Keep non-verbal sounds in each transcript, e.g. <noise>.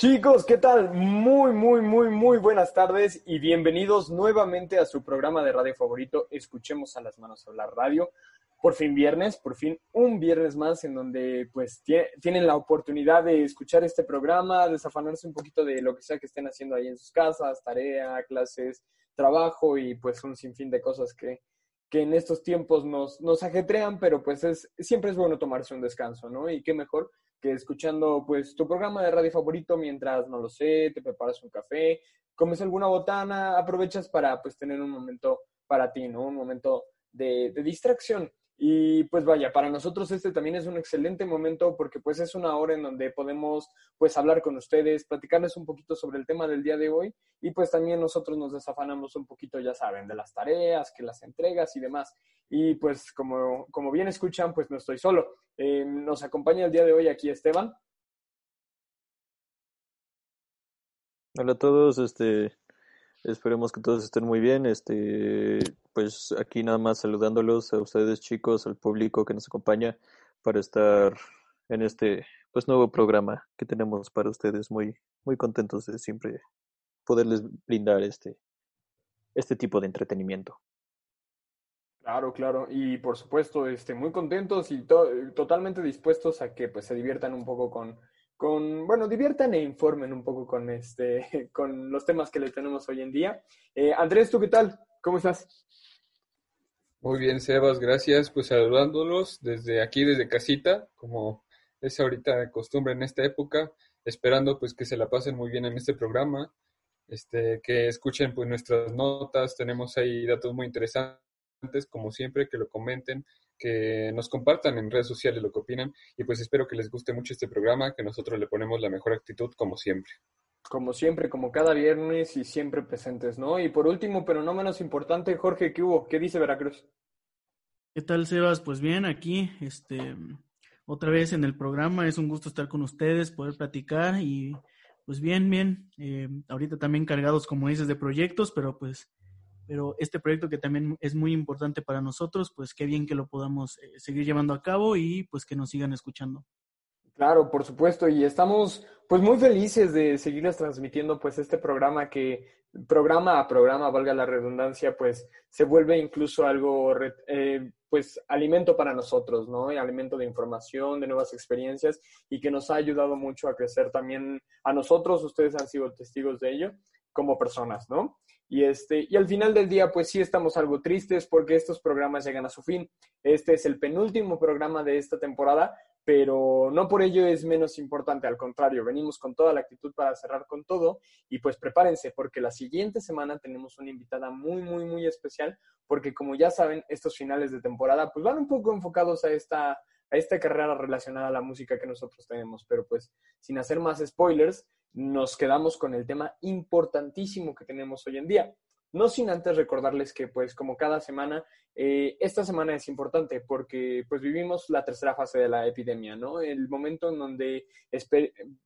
Chicos, ¿qué tal? Muy, muy, muy, muy buenas tardes y bienvenidos nuevamente a su programa de radio favorito, Escuchemos a las manos hablar radio. Por fin viernes, por fin un viernes más en donde pues tienen la oportunidad de escuchar este programa, desafanarse un poquito de lo que sea que estén haciendo ahí en sus casas, tarea, clases, trabajo y pues un sinfín de cosas que, que en estos tiempos nos, nos ajetrean, pero pues es, siempre es bueno tomarse un descanso, ¿no? Y qué mejor que escuchando pues tu programa de radio favorito mientras, no lo sé, te preparas un café, comes alguna botana, aprovechas para pues tener un momento para ti, ¿no? Un momento de, de distracción. Y pues vaya, para nosotros este también es un excelente momento porque pues es una hora en donde podemos pues hablar con ustedes, platicarles un poquito sobre el tema del día de hoy y pues también nosotros nos desafanamos un poquito, ya saben, de las tareas, que las entregas y demás. Y pues como, como bien escuchan, pues no estoy solo. Eh, nos acompaña el día de hoy aquí Esteban. Hola a todos, este, esperemos que todos estén muy bien, este, pues aquí nada más saludándolos a ustedes chicos, al público que nos acompaña para estar en este pues nuevo programa que tenemos para ustedes. Muy muy contentos de siempre poderles brindar este este tipo de entretenimiento. Claro, claro, y por supuesto, este, muy contentos y totalmente dispuestos a que pues se diviertan un poco con, con, bueno, diviertan e informen un poco con este, <laughs> con los temas que le tenemos hoy en día. Eh, Andrés, ¿tú qué tal? ¿Cómo estás? Muy bien, Sebas, gracias. Pues saludándolos desde aquí, desde casita, como es ahorita de costumbre en esta época, esperando pues que se la pasen muy bien en este programa, este, que escuchen pues nuestras notas, tenemos ahí datos muy interesantes, como siempre, que lo comenten, que nos compartan en redes sociales lo que opinan y pues espero que les guste mucho este programa, que nosotros le ponemos la mejor actitud como siempre como siempre, como cada viernes y siempre presentes, ¿no? Y por último, pero no menos importante, Jorge, ¿qué hubo? ¿Qué dice Veracruz? ¿Qué tal, Sebas? Pues bien, aquí, este, otra vez en el programa, es un gusto estar con ustedes, poder platicar y pues bien, bien, eh, ahorita también cargados, como dices, de proyectos, pero pues, pero este proyecto que también es muy importante para nosotros, pues qué bien que lo podamos eh, seguir llevando a cabo y pues que nos sigan escuchando. Claro, por supuesto, y estamos pues muy felices de seguirles transmitiendo pues este programa que programa a programa, valga la redundancia, pues se vuelve incluso algo eh, pues alimento para nosotros, ¿no? alimento de información, de nuevas experiencias y que nos ha ayudado mucho a crecer también a nosotros, ustedes han sido testigos de ello como personas, ¿no? Y, este, y al final del día, pues sí estamos algo tristes porque estos programas llegan a su fin. Este es el penúltimo programa de esta temporada, pero no por ello es menos importante, al contrario, venimos con toda la actitud para cerrar con todo y pues prepárense porque la siguiente semana tenemos una invitada muy, muy, muy especial porque como ya saben, estos finales de temporada pues van un poco enfocados a esta, a esta carrera relacionada a la música que nosotros tenemos, pero pues sin hacer más spoilers, nos quedamos con el tema importantísimo que tenemos hoy en día. No sin antes recordarles que, pues, como cada semana, eh, esta semana es importante porque, pues, vivimos la tercera fase de la epidemia, ¿no? El momento en donde,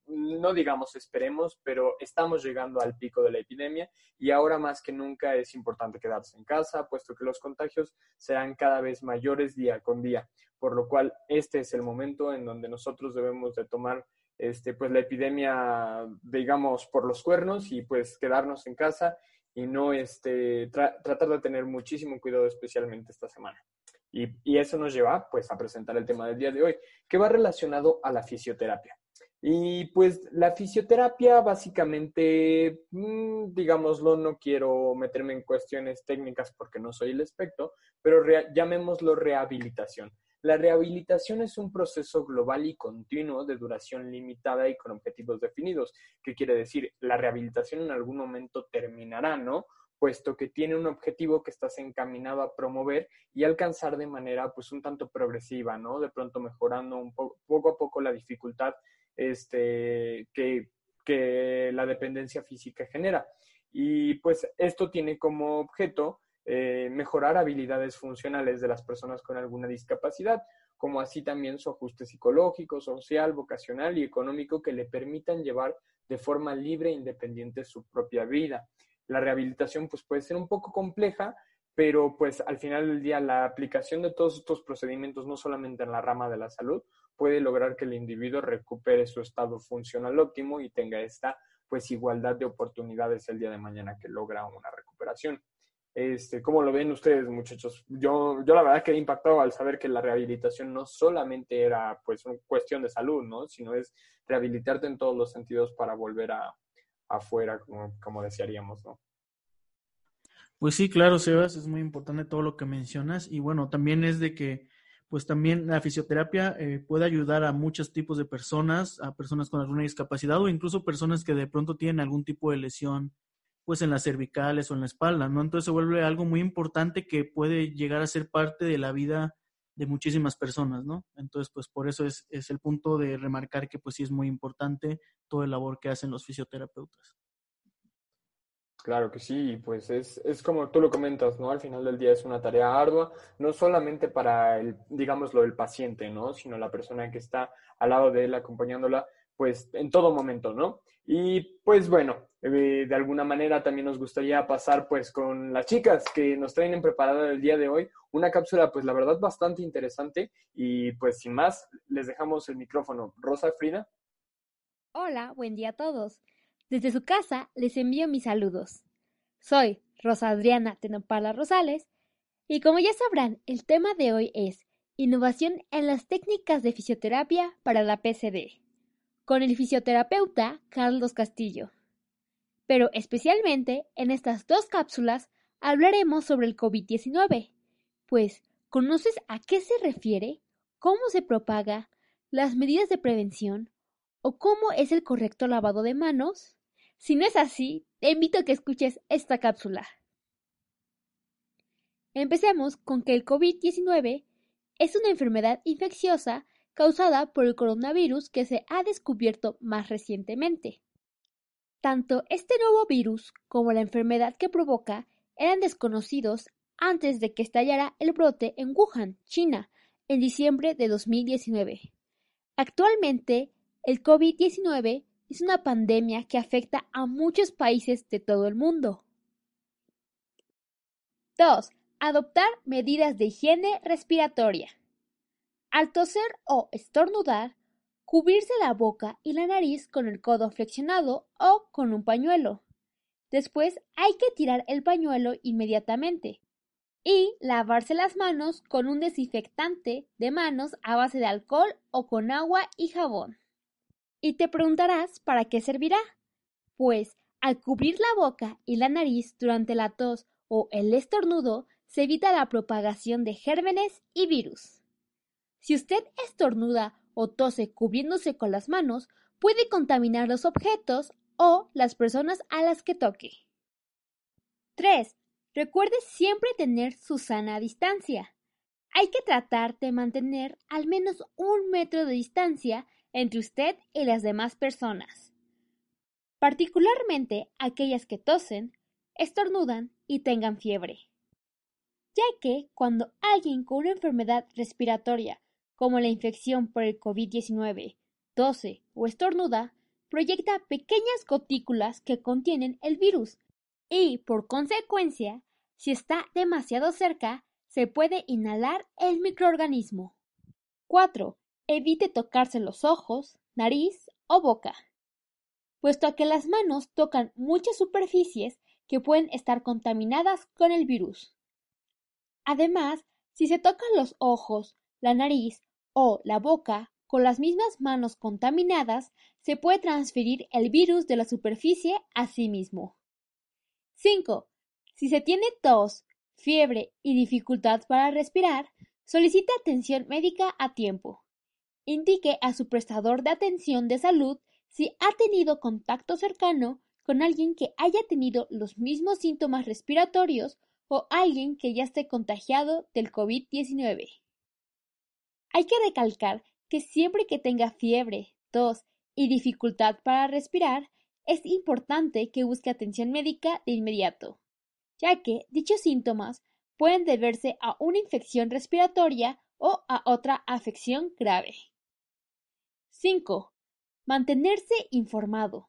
no digamos esperemos, pero estamos llegando al pico de la epidemia y ahora más que nunca es importante quedarse en casa, puesto que los contagios serán cada vez mayores día con día, por lo cual este es el momento en donde nosotros debemos de tomar este, pues la epidemia, digamos, por los cuernos y pues quedarnos en casa y no este, tratar de tener muchísimo cuidado especialmente esta semana. Y, y, eso nos lleva pues a presentar el tema del día de hoy, que va relacionado a la fisioterapia. Y pues la fisioterapia básicamente, mm, digámoslo, no quiero meterme en cuestiones técnicas porque no soy el experto, pero llamémoslo rehabilitación. La rehabilitación es un proceso global y continuo de duración limitada y con objetivos definidos. ¿Qué quiere decir? La rehabilitación en algún momento terminará, ¿no? puesto que tiene un objetivo que estás encaminado a promover y alcanzar de manera pues un tanto progresiva, ¿no? De pronto mejorando un poco a poco la dificultad este, que, que la dependencia física genera. Y pues esto tiene como objeto eh, mejorar habilidades funcionales de las personas con alguna discapacidad, como así también su ajuste psicológico, social, vocacional y económico que le permitan llevar de forma libre e independiente su propia vida. La rehabilitación pues puede ser un poco compleja, pero pues al final del día la aplicación de todos estos procedimientos, no solamente en la rama de la salud, puede lograr que el individuo recupere su estado funcional óptimo y tenga esta pues igualdad de oportunidades el día de mañana que logra una recuperación. Este, ¿Cómo lo ven ustedes, muchachos? Yo, yo la verdad quedé impactado al saber que la rehabilitación no solamente era pues una cuestión de salud, ¿no? Sino es rehabilitarte en todos los sentidos para volver a afuera, como, como desearíamos, ¿no? Pues sí, claro, Sebas, es muy importante todo lo que mencionas y bueno, también es de que pues también la fisioterapia eh, puede ayudar a muchos tipos de personas, a personas con alguna discapacidad o incluso personas que de pronto tienen algún tipo de lesión pues en las cervicales o en la espalda, ¿no? Entonces se vuelve algo muy importante que puede llegar a ser parte de la vida de muchísimas personas, ¿no? Entonces, pues por eso es, es el punto de remarcar que pues sí es muy importante toda la labor que hacen los fisioterapeutas. Claro que sí, pues es, es como tú lo comentas, ¿no? Al final del día es una tarea ardua, no solamente para el, digámoslo, el paciente, ¿no? Sino la persona que está al lado de él acompañándola, pues en todo momento, ¿no? Y pues bueno, eh, de alguna manera también nos gustaría pasar pues con las chicas que nos traen preparada el día de hoy una cápsula pues la verdad bastante interesante y pues sin más les dejamos el micrófono. Rosa Frida. Hola, buen día a todos. Desde su casa les envío mis saludos. Soy Rosa Adriana Tenopala Rosales y como ya sabrán, el tema de hoy es Innovación en las técnicas de fisioterapia para la PCD con el fisioterapeuta Carlos Castillo. Pero especialmente en estas dos cápsulas hablaremos sobre el COVID-19, pues ¿conoces a qué se refiere? ¿Cómo se propaga? ¿Las medidas de prevención? ¿O cómo es el correcto lavado de manos? Si no es así, te invito a que escuches esta cápsula. Empecemos con que el COVID-19 es una enfermedad infecciosa causada por el coronavirus que se ha descubierto más recientemente. Tanto este nuevo virus como la enfermedad que provoca eran desconocidos antes de que estallara el brote en Wuhan, China, en diciembre de 2019. Actualmente, el COVID-19 es una pandemia que afecta a muchos países de todo el mundo. 2. Adoptar medidas de higiene respiratoria. Al toser o estornudar, cubrirse la boca y la nariz con el codo flexionado o con un pañuelo. Después hay que tirar el pañuelo inmediatamente y lavarse las manos con un desinfectante de manos a base de alcohol o con agua y jabón. Y te preguntarás para qué servirá. Pues al cubrir la boca y la nariz durante la tos o el estornudo se evita la propagación de gérmenes y virus. Si usted estornuda o tose cubriéndose con las manos, puede contaminar los objetos o las personas a las que toque. 3. Recuerde siempre tener su sana distancia. Hay que tratar de mantener al menos un metro de distancia entre usted y las demás personas, particularmente aquellas que tosen, estornudan y tengan fiebre, ya que cuando alguien con una enfermedad respiratoria como la infección por el COVID-19, tose o estornuda, proyecta pequeñas gotículas que contienen el virus y, por consecuencia, si está demasiado cerca, se puede inhalar el microorganismo. 4. Evite tocarse los ojos, nariz o boca, puesto que las manos tocan muchas superficies que pueden estar contaminadas con el virus. Además, si se tocan los ojos, la nariz o la boca con las mismas manos contaminadas, se puede transferir el virus de la superficie a sí mismo. 5. Si se tiene tos, fiebre y dificultad para respirar, solicite atención médica a tiempo. Indique a su prestador de atención de salud si ha tenido contacto cercano con alguien que haya tenido los mismos síntomas respiratorios o alguien que ya esté contagiado del COVID-19. Hay que recalcar que siempre que tenga fiebre, tos y dificultad para respirar, es importante que busque atención médica de inmediato, ya que dichos síntomas pueden deberse a una infección respiratoria o a otra afección grave. 5. Mantenerse informado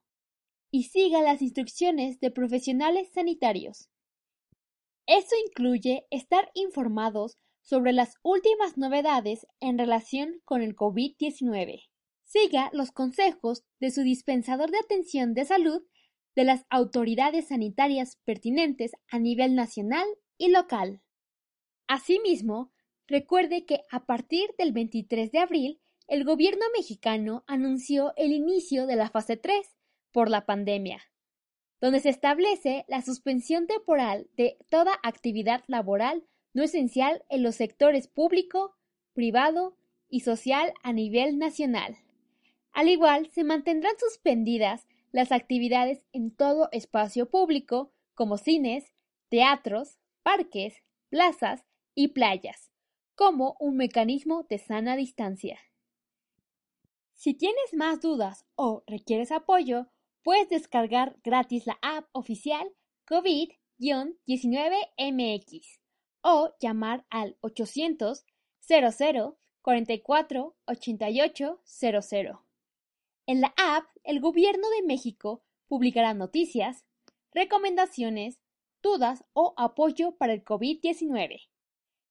y siga las instrucciones de profesionales sanitarios. Eso incluye estar informados sobre las últimas novedades en relación con el COVID-19. Siga los consejos de su dispensador de atención de salud de las autoridades sanitarias pertinentes a nivel nacional y local. Asimismo, recuerde que a partir del 23 de abril, el gobierno mexicano anunció el inicio de la fase 3 por la pandemia, donde se establece la suspensión temporal de toda actividad laboral no esencial en los sectores público, privado y social a nivel nacional. Al igual, se mantendrán suspendidas las actividades en todo espacio público, como cines, teatros, parques, plazas y playas, como un mecanismo de sana distancia. Si tienes más dudas o requieres apoyo, puedes descargar gratis la app oficial COVID-19MX o llamar al 800 00 44 88 00. En la app, el Gobierno de México publicará noticias, recomendaciones, dudas o apoyo para el COVID-19.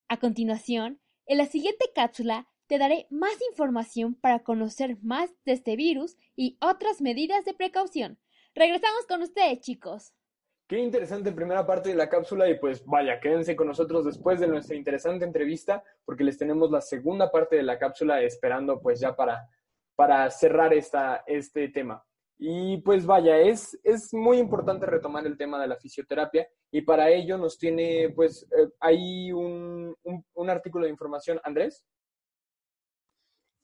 A continuación, en la siguiente cápsula te daré más información para conocer más de este virus y otras medidas de precaución. Regresamos con ustedes, chicos. Qué interesante primera parte de la cápsula y pues vaya, quédense con nosotros después de nuestra interesante entrevista porque les tenemos la segunda parte de la cápsula esperando pues ya para, para cerrar esta, este tema. Y pues vaya, es, es muy importante retomar el tema de la fisioterapia y para ello nos tiene pues eh, ahí un, un artículo de información. Andrés.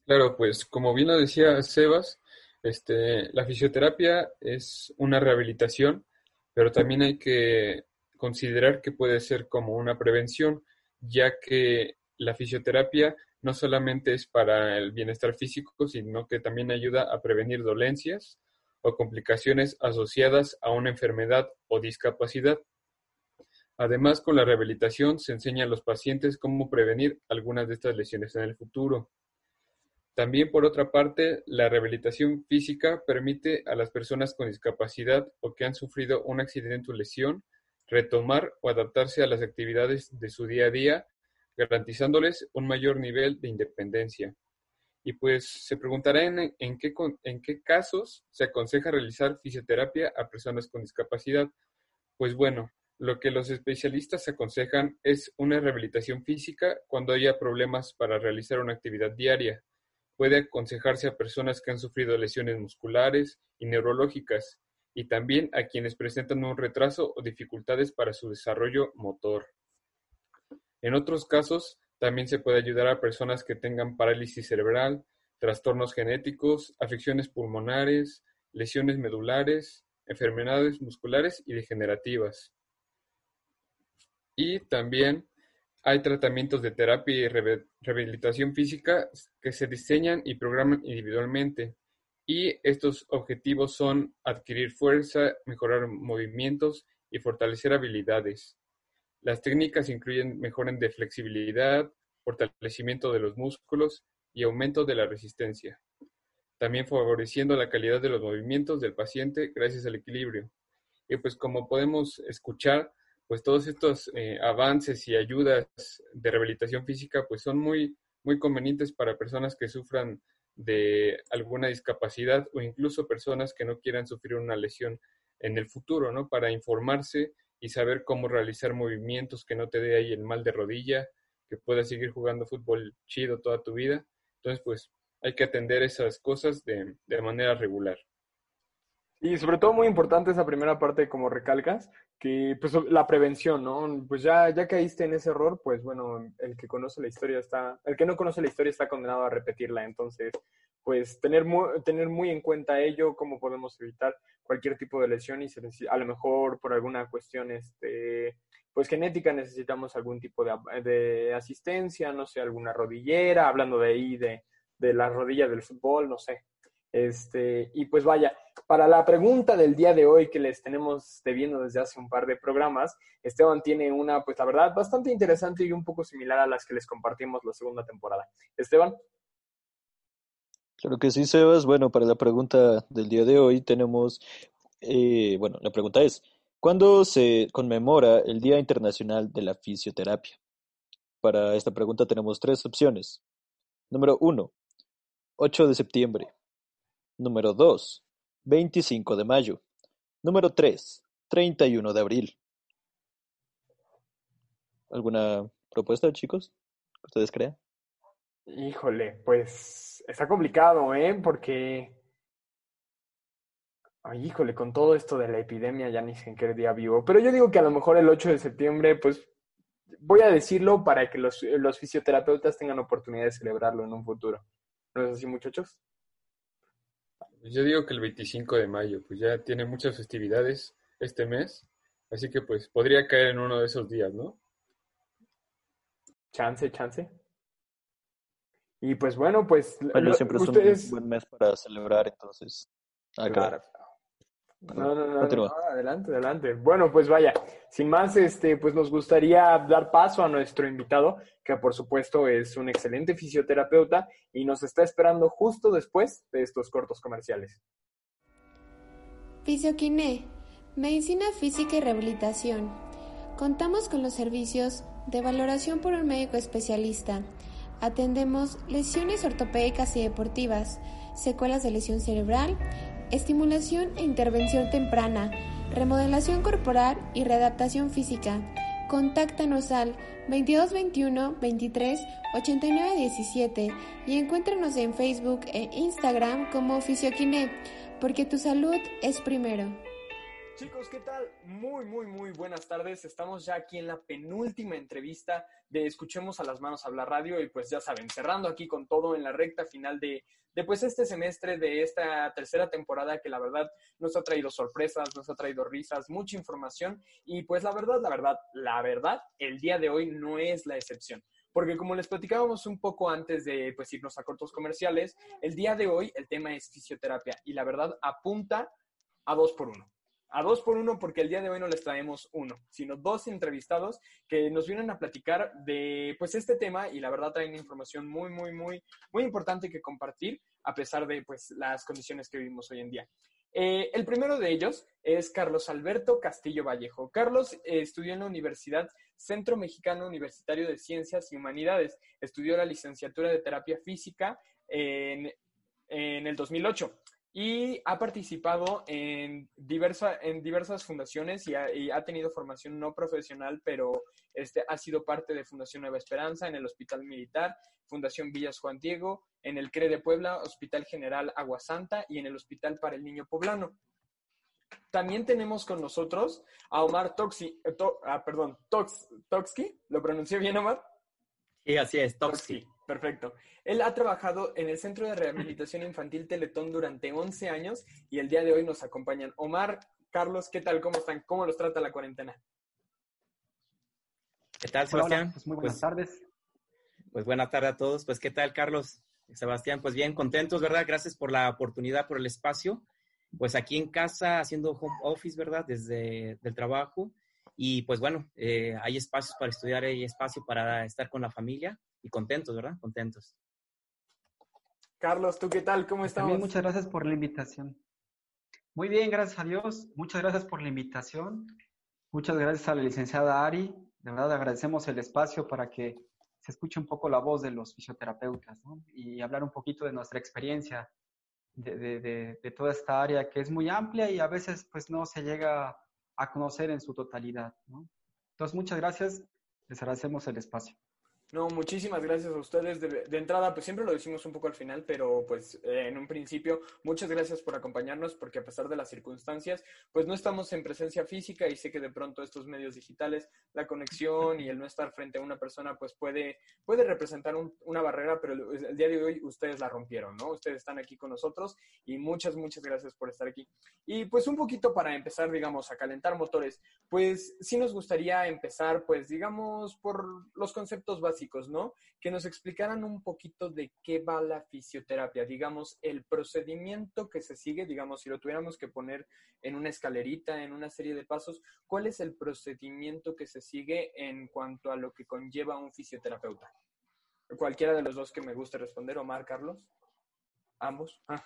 Claro, pues como bien lo decía Sebas, este, la fisioterapia es una rehabilitación, pero también hay que considerar que puede ser como una prevención, ya que la fisioterapia no solamente es para el bienestar físico, sino que también ayuda a prevenir dolencias o complicaciones asociadas a una enfermedad o discapacidad. Además, con la rehabilitación se enseña a los pacientes cómo prevenir algunas de estas lesiones en el futuro. También, por otra parte, la rehabilitación física permite a las personas con discapacidad o que han sufrido un accidente o lesión retomar o adaptarse a las actividades de su día a día, garantizándoles un mayor nivel de independencia. Y pues se preguntarán en, qué, en qué casos se aconseja realizar fisioterapia a personas con discapacidad. Pues bueno, lo que los especialistas aconsejan es una rehabilitación física cuando haya problemas para realizar una actividad diaria Puede aconsejarse a personas que han sufrido lesiones musculares y neurológicas, y también a quienes presentan un retraso o dificultades para su desarrollo motor. En otros casos, también se puede ayudar a personas que tengan parálisis cerebral, trastornos genéticos, afecciones pulmonares, lesiones medulares, enfermedades musculares y degenerativas. Y también hay tratamientos de terapia y rehabilitación física que se diseñan y programan individualmente, y estos objetivos son adquirir fuerza, mejorar movimientos y fortalecer habilidades. Las técnicas incluyen mejora de flexibilidad, fortalecimiento de los músculos y aumento de la resistencia, también favoreciendo la calidad de los movimientos del paciente gracias al equilibrio. Y pues como podemos escuchar, pues todos estos eh, avances y ayudas de rehabilitación física pues son muy, muy convenientes para personas que sufran de alguna discapacidad o incluso personas que no quieran sufrir una lesión en el futuro, ¿no? Para informarse y saber cómo realizar movimientos que no te dé ahí el mal de rodilla, que puedas seguir jugando fútbol chido toda tu vida. Entonces, pues hay que atender esas cosas de, de manera regular. Y sobre todo muy importante esa primera parte, como recalcas, que pues la prevención, ¿no? Pues ya, ya caíste en ese error, pues bueno, el que conoce la historia está, el que no conoce la historia está condenado a repetirla. Entonces, pues tener muy, tener muy en cuenta ello, cómo podemos evitar cualquier tipo de lesión y a lo mejor por alguna cuestión, este, pues genética necesitamos algún tipo de, de asistencia, no sé, alguna rodillera, hablando de ahí, de, de la rodilla del fútbol, no sé. Este, y pues vaya, para la pregunta del día de hoy que les tenemos debiendo desde hace un par de programas, Esteban tiene una, pues la verdad, bastante interesante y un poco similar a las que les compartimos la segunda temporada. Esteban. Claro que sí, Sebas. Bueno, para la pregunta del día de hoy tenemos, eh, bueno, la pregunta es, ¿cuándo se conmemora el Día Internacional de la Fisioterapia? para esta pregunta tenemos tres opciones. Número 1, 8 de septiembre. Número 2, 25 de mayo. Número 3, 31 de abril. ¿Alguna propuesta, chicos? ¿Que ustedes crean? Híjole, pues está complicado, ¿eh? Porque, ay, híjole, con todo esto de la epidemia ya ni sé en qué día vivo. Pero yo digo que a lo mejor el 8 de septiembre, pues voy a decirlo para que los, los fisioterapeutas tengan oportunidad de celebrarlo en un futuro. ¿No es así, muchachos? Yo digo que el 25 de mayo, pues ya tiene muchas festividades este mes, así que pues podría caer en uno de esos días, ¿no? Chance, chance. Y pues bueno, pues Mayo siempre ustedes... es un buen mes para celebrar, entonces. Caray. Claro. No, no, no, no, adelante, adelante. Bueno, pues vaya, sin más, este, pues nos gustaría dar paso a nuestro invitado, que por supuesto es un excelente fisioterapeuta y nos está esperando justo después de estos cortos comerciales. Fisioquiné, Medicina Física y Rehabilitación. Contamos con los servicios de valoración por un médico especialista. Atendemos lesiones ortopédicas y deportivas, secuelas de lesión cerebral, estimulación e intervención temprana, remodelación corporal y readaptación física. Contáctanos al 2221 23 89 17 y encuéntranos en Facebook e Instagram como Fisioquiné, porque tu salud es primero. Chicos, ¿qué tal? Muy, muy, muy buenas tardes. Estamos ya aquí en la penúltima entrevista de Escuchemos a las Manos Hablar Radio y pues ya saben, cerrando aquí con todo en la recta final de, de pues este semestre, de esta tercera temporada que la verdad nos ha traído sorpresas, nos ha traído risas, mucha información y pues la verdad, la verdad, la verdad, el día de hoy no es la excepción. Porque como les platicábamos un poco antes de pues, irnos a cortos comerciales, el día de hoy el tema es fisioterapia y la verdad apunta a dos por uno a dos por uno porque el día de hoy no les traemos uno, sino dos entrevistados que nos vienen a platicar de pues este tema y la verdad traen información muy, muy, muy, muy importante que compartir a pesar de pues las condiciones que vivimos hoy en día. Eh, el primero de ellos es Carlos Alberto Castillo Vallejo. Carlos eh, estudió en la Universidad Centro Mexicano Universitario de Ciencias y Humanidades. Estudió la licenciatura de terapia física en, en el 2008 y ha participado en, diversa, en diversas fundaciones y ha, y ha, tenido formación no profesional, pero este, ha sido parte de Fundación Nueva Esperanza, en el Hospital Militar, Fundación Villas Juan Diego, en el CRE de Puebla, Hospital General Aguasanta y en el Hospital para el Niño Poblano. También tenemos con nosotros a Omar Toxi, eh, to, ah, perdón, Tox, Toxki, ¿lo pronuncié bien, Omar? Sí, así es. Toxki. Perfecto. Él ha trabajado en el Centro de Rehabilitación Infantil Teletón durante 11 años y el día de hoy nos acompañan. Omar, Carlos, ¿qué tal? ¿Cómo están? ¿Cómo los trata la cuarentena? ¿Qué tal, Sebastián? Hola, pues muy buenas pues, tardes. Pues buenas tardes a todos. Pues, ¿qué tal, Carlos? Sebastián, pues bien, contentos, ¿verdad? Gracias por la oportunidad, por el espacio. Pues aquí en casa, haciendo home office, ¿verdad? Desde el trabajo. Y pues bueno, eh, hay espacios para estudiar, hay espacio para estar con la familia y contentos, ¿verdad? Contentos. Carlos, ¿tú qué tal? ¿Cómo estamos? También muchas gracias por la invitación. Muy bien, gracias a Dios. Muchas gracias por la invitación. Muchas gracias a la licenciada Ari. De verdad agradecemos el espacio para que se escuche un poco la voz de los fisioterapeutas ¿no? y hablar un poquito de nuestra experiencia de, de, de, de, toda esta área que es muy amplia y a veces pues no se llega a conocer en su totalidad. ¿no? Entonces, muchas gracias. Les agradecemos el espacio. No, muchísimas gracias a ustedes. De, entrada, pues siempre lo decimos un poco al final, pero pues eh, en un principio, muchas gracias por acompañarnos, porque a pesar de las circunstancias, pues no estamos en presencia física y sé que de pronto estos medios digitales, la conexión y el no estar frente a una persona, pues puede, puede representar un, una barrera, pero el, el, día de hoy ustedes la rompieron, ¿no? Ustedes están aquí con nosotros y muchas, muchas gracias por estar aquí. Y pues un poquito para empezar, digamos, a calentar motores, pues sí nos gustaría empezar, pues digamos, por los conceptos básicos ¿no? Que nos explicaran un poquito de qué va la fisioterapia, digamos, el procedimiento que se sigue, digamos, si lo tuviéramos que poner en una escalerita, en una serie de pasos, ¿cuál es el procedimiento que se sigue en cuanto a lo que conlleva un fisioterapeuta? Cualquiera de los dos que me guste responder, Omar, Carlos. Ambos. Ah.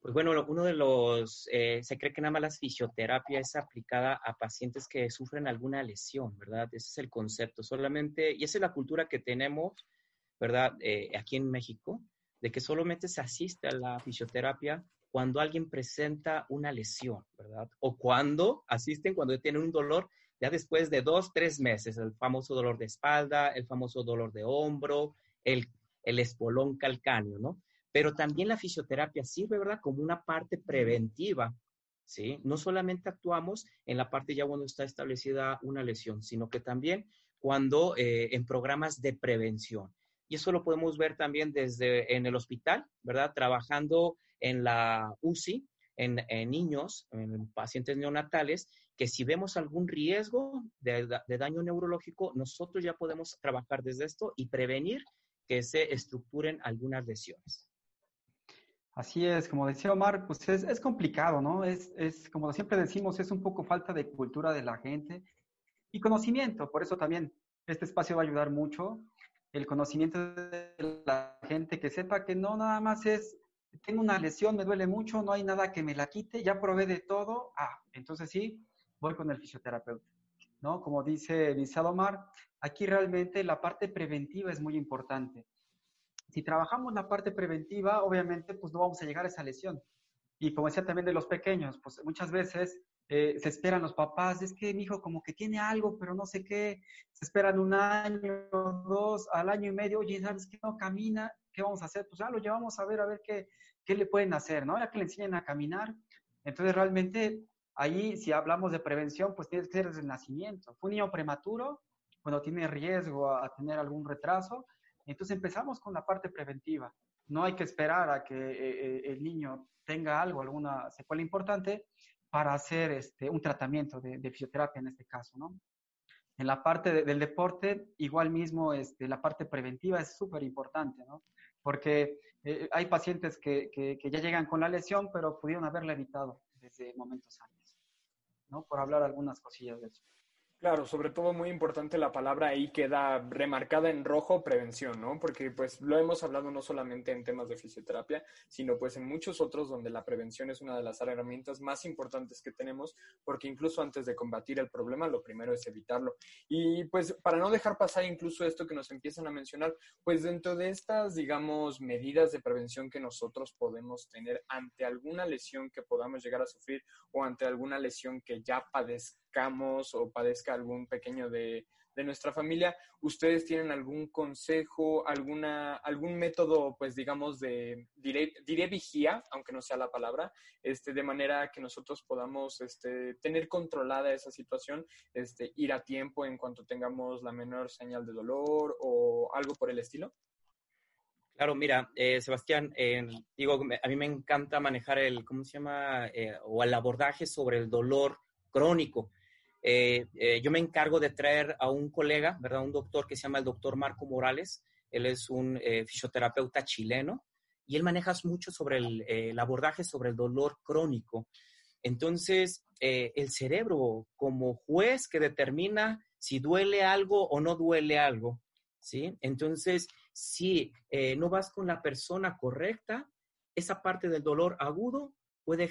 Pues bueno, uno de los, eh, se cree que nada más la fisioterapia es aplicada a pacientes que sufren alguna lesión, ¿verdad? Ese es el concepto, solamente, y esa es la cultura que tenemos, ¿verdad? Eh, aquí en México, de que solamente se asiste a la fisioterapia cuando alguien presenta una lesión, ¿verdad? O cuando asisten, cuando tienen un dolor ya después de dos, tres meses, el famoso dolor de espalda, el famoso dolor de hombro, el, el espolón calcáneo, ¿no? Pero también la fisioterapia sirve, ¿verdad? Como una parte preventiva, ¿sí? No solamente actuamos en la parte ya cuando está establecida una lesión, sino que también cuando eh, en programas de prevención. Y eso lo podemos ver también desde en el hospital, ¿verdad? Trabajando en la UCI, en, niños, en pacientes neonatales, que si vemos algún riesgo de, daño neurológico, nosotros ya podemos trabajar desde esto y prevenir que se estructuren algunas lesiones. Así es, como decía Omar, pues es, complicado, ¿no? Es, es, como siempre decimos, es un poco falta de cultura de la gente y conocimiento. Por eso también este espacio va a ayudar mucho. El conocimiento de la gente que sepa que no nada más es, tengo una lesión, me duele mucho, no hay nada que me la quite, ya probé de todo. Ah, entonces sí, voy con el fisioterapeuta. ¿No? Como dice, dice Omar, aquí realmente la parte preventiva es muy importante si trabajamos la parte preventiva, obviamente, pues no vamos a llegar a esa lesión. Y como decía también de los pequeños, pues muchas veces eh, se esperan los papás, es que mi hijo como que tiene algo, pero no sé qué, se esperan un año, dos, al año y medio, oye, ¿sabes qué? No camina, ¿qué vamos a hacer? Pues ya lo llevamos a ver, a ver qué, qué le pueden hacer, ¿no? Ya que le enseñen a caminar. Entonces, realmente, ahí, si hablamos de prevención, pues tiene que ser desde el nacimiento. Un niño prematuro, cuando tiene riesgo a tener algún retraso, entonces empezamos con la parte preventiva. No hay que esperar a que eh, eh, el niño tenga algo, alguna secuela importante para hacer este, un tratamiento de, de fisioterapia en este caso, ¿no? En la parte de, del deporte, igual mismo, este, la parte preventiva es súper importante, ¿no? Porque eh, hay pacientes que, que, que, ya llegan con la lesión, pero pudieron haberla evitado desde momentos antes, ¿no? Por hablar algunas cosillas de eso. Claro, sobre todo muy importante la palabra ahí queda remarcada en rojo, prevención, ¿no? Porque pues lo hemos hablado no solamente en temas de fisioterapia, sino pues en muchos otros donde la prevención es una de las herramientas más importantes que tenemos, porque incluso antes de combatir el problema, lo primero es evitarlo. Y pues para no dejar pasar incluso esto que nos empiezan a mencionar, pues dentro de estas, digamos, medidas de prevención que nosotros podemos tener ante alguna lesión que podamos llegar a sufrir o ante alguna lesión que ya padezcamos o padezca algún pequeño de, de, nuestra familia, ¿ustedes tienen algún consejo, alguna, algún método, pues digamos, de, diré, vigía, aunque no sea la palabra, este, de manera que nosotros podamos este, tener controlada esa situación, este, ir a tiempo en cuanto tengamos la menor señal de dolor o algo por el estilo? Claro, mira, eh, Sebastián, digo, a mí me encanta manejar el, ¿cómo se llama? Eh, o el abordaje sobre el dolor crónico. Eh, eh, yo me encargo de traer a un colega, ¿verdad? Un doctor que se llama el doctor Marco Morales. Él es un eh, fisioterapeuta chileno y él maneja mucho sobre el, el abordaje sobre el dolor crónico. Entonces, el cerebro como juez que determina si duele algo o no duele algo, ¿sí? Entonces, si no vas con la persona correcta, esa parte del dolor agudo puede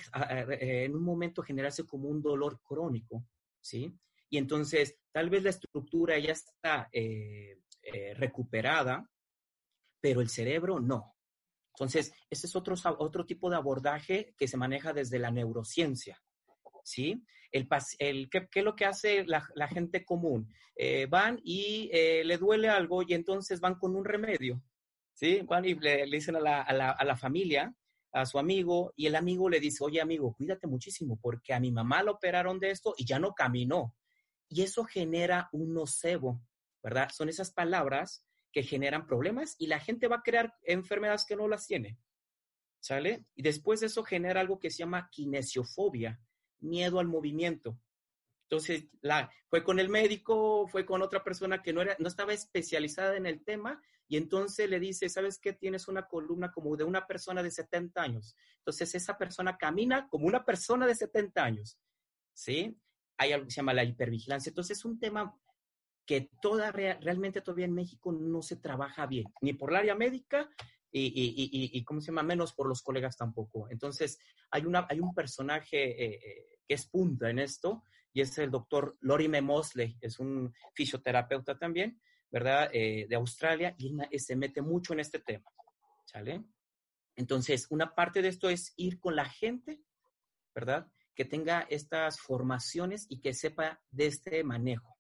en un momento generarse como un dolor crónico. ¿Sí? Y entonces, tal vez la estructura ya está eh, eh, recuperada, pero el cerebro no. Entonces, ese es otro, otro tipo de abordaje que se maneja desde la neurociencia, ¿sí? El, el, ¿qué, ¿qué, es lo que hace la, gente común? Eh, van y le duele algo y entonces van con un remedio, ¿sí? Van y le, le dicen a la, a, la, a la familia, a su amigo y el amigo le dice, oye amigo, cuídate muchísimo porque a mi mamá la operaron de esto y ya no caminó. Y eso genera un nocebo, ¿verdad? Son esas palabras que generan problemas y la gente va a crear enfermedades que no las tiene. ¿Sale? Y después de eso genera algo que se llama kinesiofobia, miedo al movimiento. Entonces, la, fue con el médico, fue con otra persona que no, era, no estaba especializada en el tema y entonces le dice, ¿sabes qué? Tienes una columna como de una persona de 70 años. Entonces, esa persona camina como una persona de 70 años. ¿Sí? Hay algo que se llama la hipervigilancia. Entonces, es un tema que toda, realmente todavía en México no se trabaja bien, ni por el área médica, y, y, y, ¿cómo se llama? Menos por los colegas tampoco. Entonces, hay, una, hay un personaje eh, eh, que es punta en esto y es el doctor Lorime Mosley, es un fisioterapeuta también, ¿verdad? Eh, de Australia y se mete mucho en este tema, ¿sale? Entonces, una parte de esto es ir con la gente, ¿verdad? Que tenga estas formaciones y que sepa de este manejo.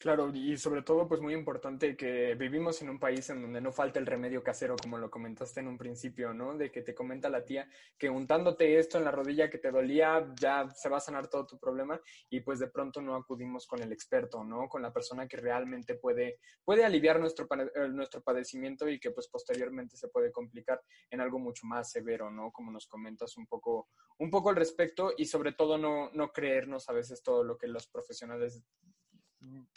Claro, y sobre todo, pues muy importante que vivimos en un país en donde no falta el remedio casero, como lo comentaste en un principio, ¿no? De que te comenta la tía que untándote esto en la rodilla que te dolía, ya se va a sanar todo tu problema y pues de pronto no acudimos con el experto, ¿no? Con la persona que realmente puede, puede aliviar nuestro, eh, nuestro padecimiento y que pues posteriormente se puede complicar en algo mucho más severo, ¿no? Como nos comentas un poco, un poco al respecto y sobre todo no, no creernos a veces todo lo que los profesionales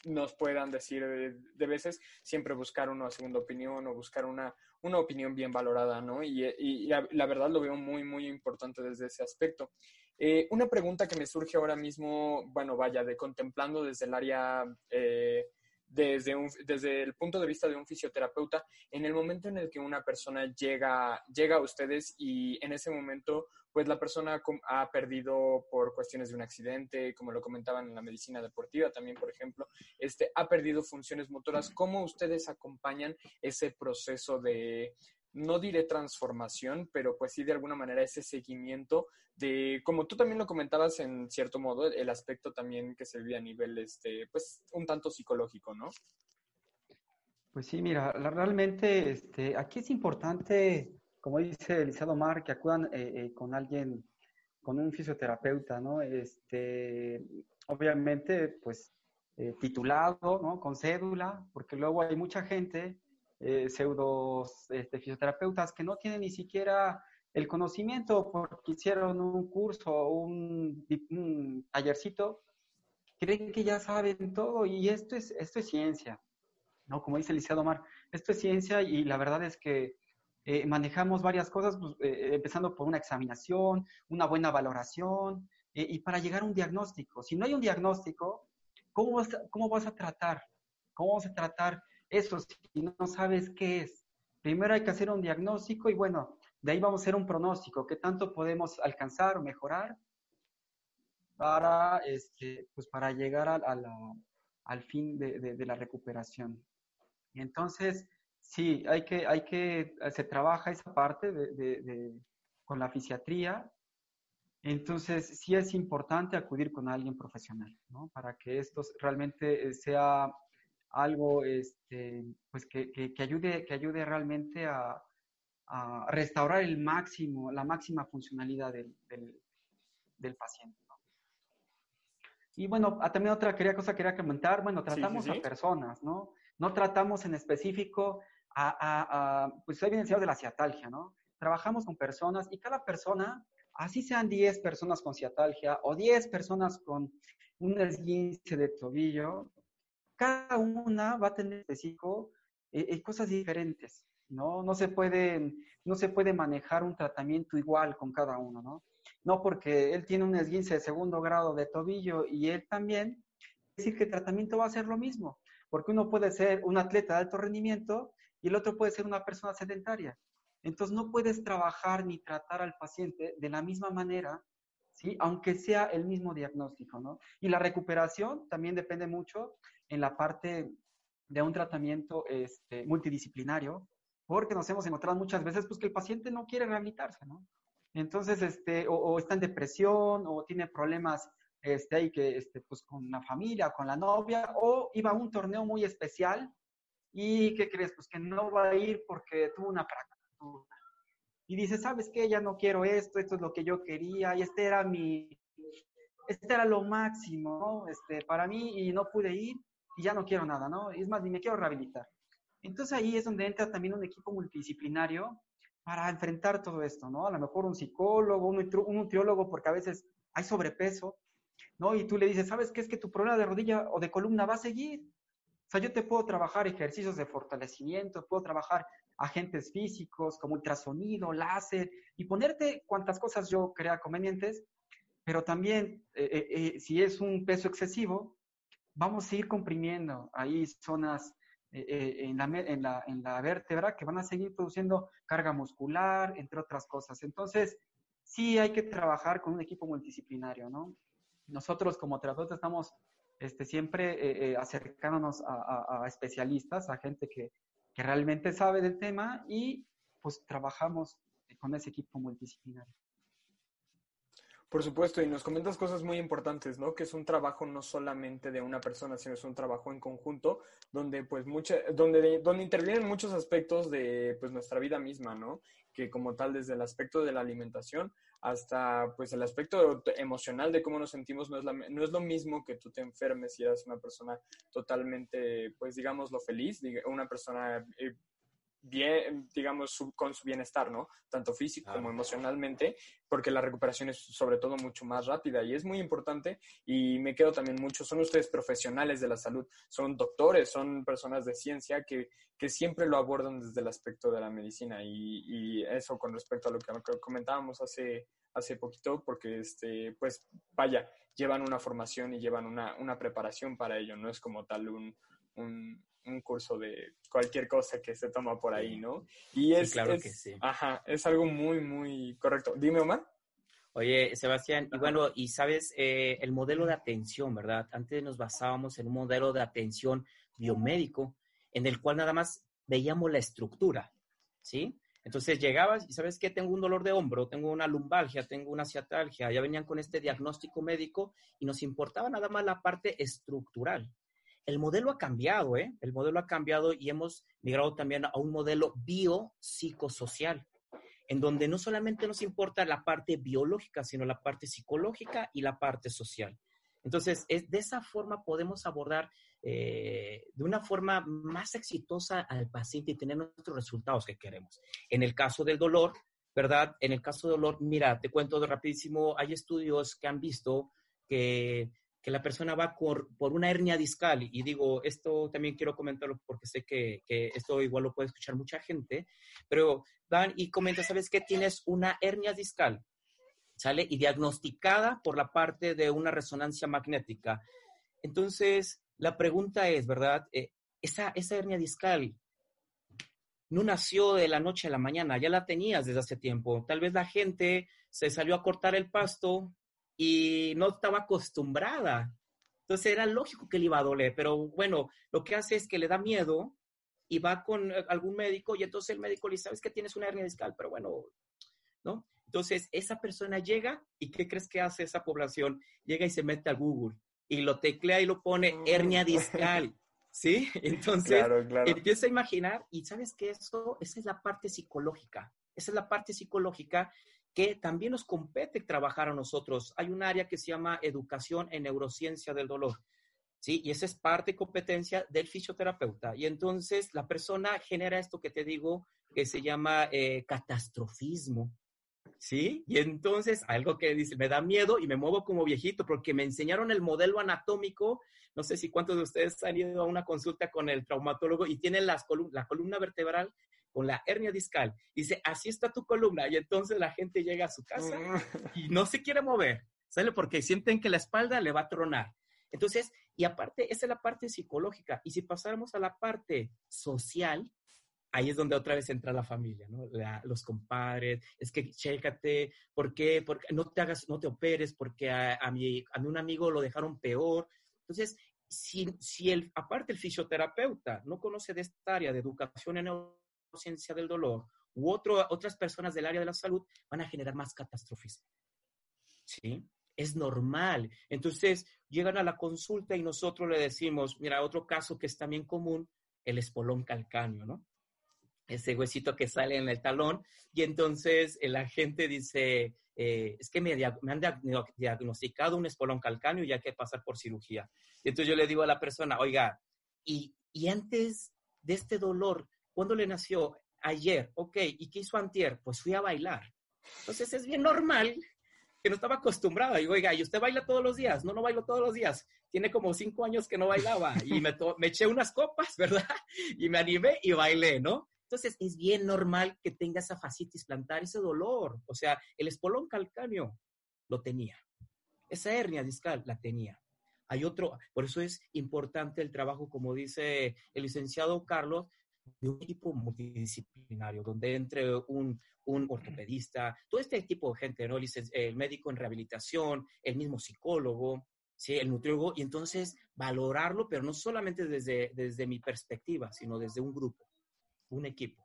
nos puedan decir de, veces, siempre buscar una segunda opinión o buscar una, una opinión bien valorada, ¿no? Y, la, verdad lo veo muy, muy importante desde ese aspecto. Eh, una pregunta que me surge ahora mismo, bueno, vaya, de contemplando desde el área eh, desde, desde el punto de vista de un fisioterapeuta, en el momento en el que una persona llega, llega a ustedes y en ese momento, pues la persona ha perdido por cuestiones de un accidente, como lo comentaban en la medicina deportiva también, por ejemplo, este, ha perdido funciones motoras, ¿cómo ustedes acompañan ese proceso de, no diré transformación, pero pues sí de alguna manera ese seguimiento de, como tú también lo comentabas en cierto modo, el aspecto también que se vive a nivel, este, pues un tanto psicológico, ¿no? Pues sí, mira, realmente este, aquí es importante, como dice Elisado Mar, que acudan eh, eh, con alguien, con un fisioterapeuta, ¿no? Este, obviamente, pues eh, titulado, ¿no? Con cédula, porque luego hay mucha gente pseudos este, fisioterapeutas que no tienen ni siquiera el conocimiento porque hicieron un curso o un, tallercito, creen que ya saben todo y esto es, esto es ciencia, ¿no? Como dice Liceo Omar, esto es ciencia y la verdad es que eh, manejamos varias cosas, pues, eh, empezando por una examinación, una buena valoración y para llegar a un diagnóstico. Si no hay un diagnóstico, ¿cómo vas, cómo vas a tratar? ¿Cómo vas a tratar eso si no sabes qué es. Primero hay que hacer un diagnóstico y bueno, de ahí vamos a hacer un pronóstico, qué tanto podemos alcanzar o mejorar para, este, pues para llegar a, al fin de, la recuperación. Entonces, sí, hay que, hay que, se trabaja esa parte de, con la fisiatría. Entonces, sí es importante acudir con alguien profesional, ¿no? Para que esto realmente sea algo este, pues que, que, ayude, que ayude realmente a, a, restaurar el máximo, la máxima funcionalidad del, del, paciente. Y bueno, ah, también otra quería, cosa quería comentar, bueno, tratamos a personas, ¿no? No tratamos en específico a, a, pues soy evidenciado de la ciatalgia, ¿no? Trabajamos con personas y cada persona, así sean 10 personas con ciatalgia o 10 personas con un esguince de tobillo, cada una va a tener específico eh, eh, cosas diferentes, ¿no? No se, puede, no se puede manejar un tratamiento igual con cada uno, ¿no? No porque él tiene un esguince de segundo grado de tobillo y él también, decir que el tratamiento va a ser lo mismo, porque uno puede ser un atleta de alto rendimiento y el otro puede ser una persona sedentaria. Entonces no puedes trabajar ni tratar al paciente de la misma manera, ¿sí? Aunque sea el mismo diagnóstico, ¿no? Y la recuperación también depende mucho en la parte de un tratamiento este, multidisciplinario, porque nos hemos encontrado muchas veces pues, que el paciente no quiere rehabilitarse, ¿no? Entonces, este, o, está en depresión, o tiene problemas este, ahí que, este, pues, con la familia, con la novia, o iba a un torneo muy especial y, ¿qué crees? Pues que no va a ir porque tuvo una fractura. Y dice, ¿sabes qué? Ya no quiero esto, esto es lo que yo quería, y este era mi, este era lo máximo, ¿no? Este, para mí, y no pude ir, y ya no quiero nada, ¿no? Es más, ni me quiero rehabilitar. Entonces ahí es donde entra también un equipo multidisciplinario para enfrentar todo esto, ¿no? A lo mejor un psicólogo, un, un nutriólogo, porque a veces hay sobrepeso, ¿no? Y tú le dices, ¿sabes qué? Es que tu problema de rodilla o de columna va a seguir. O sea, yo te puedo trabajar ejercicios de fortalecimiento, puedo trabajar agentes físicos como ultrasonido, láser, y ponerte cuantas cosas yo crea convenientes, pero también eh, eh, eh, si es un peso excesivo, vamos a ir comprimiendo ahí zonas en, la, en, la, en la vértebra que van a seguir produciendo carga muscular, entre otras cosas. Entonces, sí hay que trabajar con un equipo multidisciplinario, ¿no? Nosotros como terapeutas estamos este, siempre acercándonos a, especialistas, a gente que, que realmente sabe del tema y pues trabajamos con ese equipo multidisciplinario. Por supuesto, y nos comentas cosas muy importantes, ¿no? Que es un trabajo no solamente de una persona, sino es un trabajo en conjunto, donde pues mucha, donde, donde intervienen muchos aspectos de pues nuestra vida misma, ¿no? Que como tal, desde el aspecto de la alimentación hasta pues el aspecto emocional de cómo nos sentimos, no es, no es lo mismo que tú te enfermes y eres una persona totalmente, pues digámoslo feliz, una persona eh, bien, digamos, con su bienestar, ¿no? Tanto físico como emocionalmente, porque la recuperación es sobre todo mucho más rápida y es muy importante y me quedo también mucho, son ustedes profesionales de la salud, son doctores, son personas de ciencia que, que siempre lo abordan desde el aspecto de la medicina y, y eso con respecto a lo que comentábamos hace, hace poquito, porque, este, pues, vaya, llevan una formación y llevan una, una preparación para ello, no es como tal un, un, un curso de cualquier cosa que se toma por ahí, ¿no? Y es, claro que sí. Ajá, es algo muy, muy correcto. Dime, Omar. Oye, Sebastián, y bueno, y sabes, eh, el modelo de atención, ¿verdad? Antes nos basábamos en un modelo de atención biomédico en el cual nada más veíamos la estructura, ¿sí? Entonces llegabas y sabes que tengo un dolor de hombro, tengo una lumbalgia, tengo una ciatalgia, ya venían con este diagnóstico médico y nos importaba nada más la parte estructural. El modelo ha cambiado, ¿eh? El modelo ha cambiado y hemos migrado también a un modelo biopsicosocial, en donde no solamente nos importa la parte biológica, sino la parte psicológica y la parte social. Entonces, es, de esa forma podemos abordar eh, de una forma más exitosa al paciente y tener nuestros resultados que queremos. En el caso del dolor, ¿verdad? En el caso del dolor, mira, te cuento de rapidísimo, hay estudios que han visto que que la persona va por, una hernia discal. Y digo, esto también quiero comentarlo porque sé que, esto igual lo puede escuchar mucha gente, pero van y comenta, ¿sabes qué? Tienes una hernia discal, ¿sale? Y diagnosticada por la parte de una resonancia magnética. Entonces, la pregunta es, ¿verdad? Eh, esa, esa hernia discal no nació de la noche a la mañana, ya la tenías desde hace tiempo. Tal vez la gente se salió a cortar el pasto, y no estaba acostumbrada. Entonces era lógico que le iba a doler, pero bueno, lo que hace es que le da miedo y va con eh, algún médico y entonces el médico le dice, sabes que tienes una hernia discal, pero bueno, ¿no? Entonces esa persona llega y ¿qué crees que hace esa población? Llega y se mete a Google y lo teclea y lo pone hernia <laughs> discal. ¿Sí? <laughs> Entonces empieza a imaginar y sabes que eso, esa es la parte psicológica. Esa es la parte psicológica que también nos compete trabajar a nosotros. Hay un área que se llama educación en neurociencia del dolor. ¿Sí? Y esa es parte y competencia del fisioterapeuta. Y entonces la persona genera esto que te digo, que se llama eh, catastrofismo. ¿Sí? Y entonces algo que dice, me da miedo y me muevo como viejito porque me enseñaron el modelo anatómico. No sé si cuántos de ustedes han ido a una consulta con el traumatólogo y tienen las la columna vertebral con la hernia discal. Dice, así está tu columna. Y entonces la gente llega a su casa mm. y no se quiere mover, ¿sale? Porque sienten que la espalda le va a tronar. Entonces, y aparte, esa es la parte psicológica. Y si pasáramos a la parte social, ahí es donde otra vez entra la familia, ¿no? los compadres, es que chécate, ¿por qué? Porque no te hagas, no te operes, porque a, mi, a un amigo lo dejaron peor. Entonces, si, si el, aparte el fisioterapeuta no conoce de esta área de educación en ciencia del dolor u otras personas del área de la salud van a generar más catastrofismo. ¿Sí? Es normal. Entonces, llegan a la consulta y nosotros le decimos, mira, otro caso que es también común, el espolón calcáneo, ¿no? Ese huesito que sale en el talón. Y entonces la gente dice, eh, es que me, han diagnosticado un espolón calcáneo y hay que pasar por cirugía. Y entonces yo le digo a la persona, oiga, y antes de este dolor, ¿Cuándo le nació? Ayer. Ok, ¿y qué hizo antier? Pues fui a bailar. Entonces es bien normal que no estaba acostumbrada. Digo, oiga, ¿y usted baila todos los días? No, no bailo todos los días. Tiene como cinco años que no bailaba y me, me eché unas copas, <laughs> ¿verdad? Y me animé y bailé, ¿no? Entonces es bien normal que tenga esa fascitis plantar, ese dolor. O sea, el espolón calcáneo lo tenía. Esa hernia discal la tenía. Hay otro, por eso es importante el trabajo, como dice el licenciado Carlos, de un equipo multidisciplinario, donde entre un, un ortopedista, todo este tipo de gente, ¿no? El, médico en rehabilitación, el mismo psicólogo, ¿sí? el nutriólogo, y entonces valorarlo, pero no solamente desde, desde mi perspectiva, sino desde un grupo, un equipo.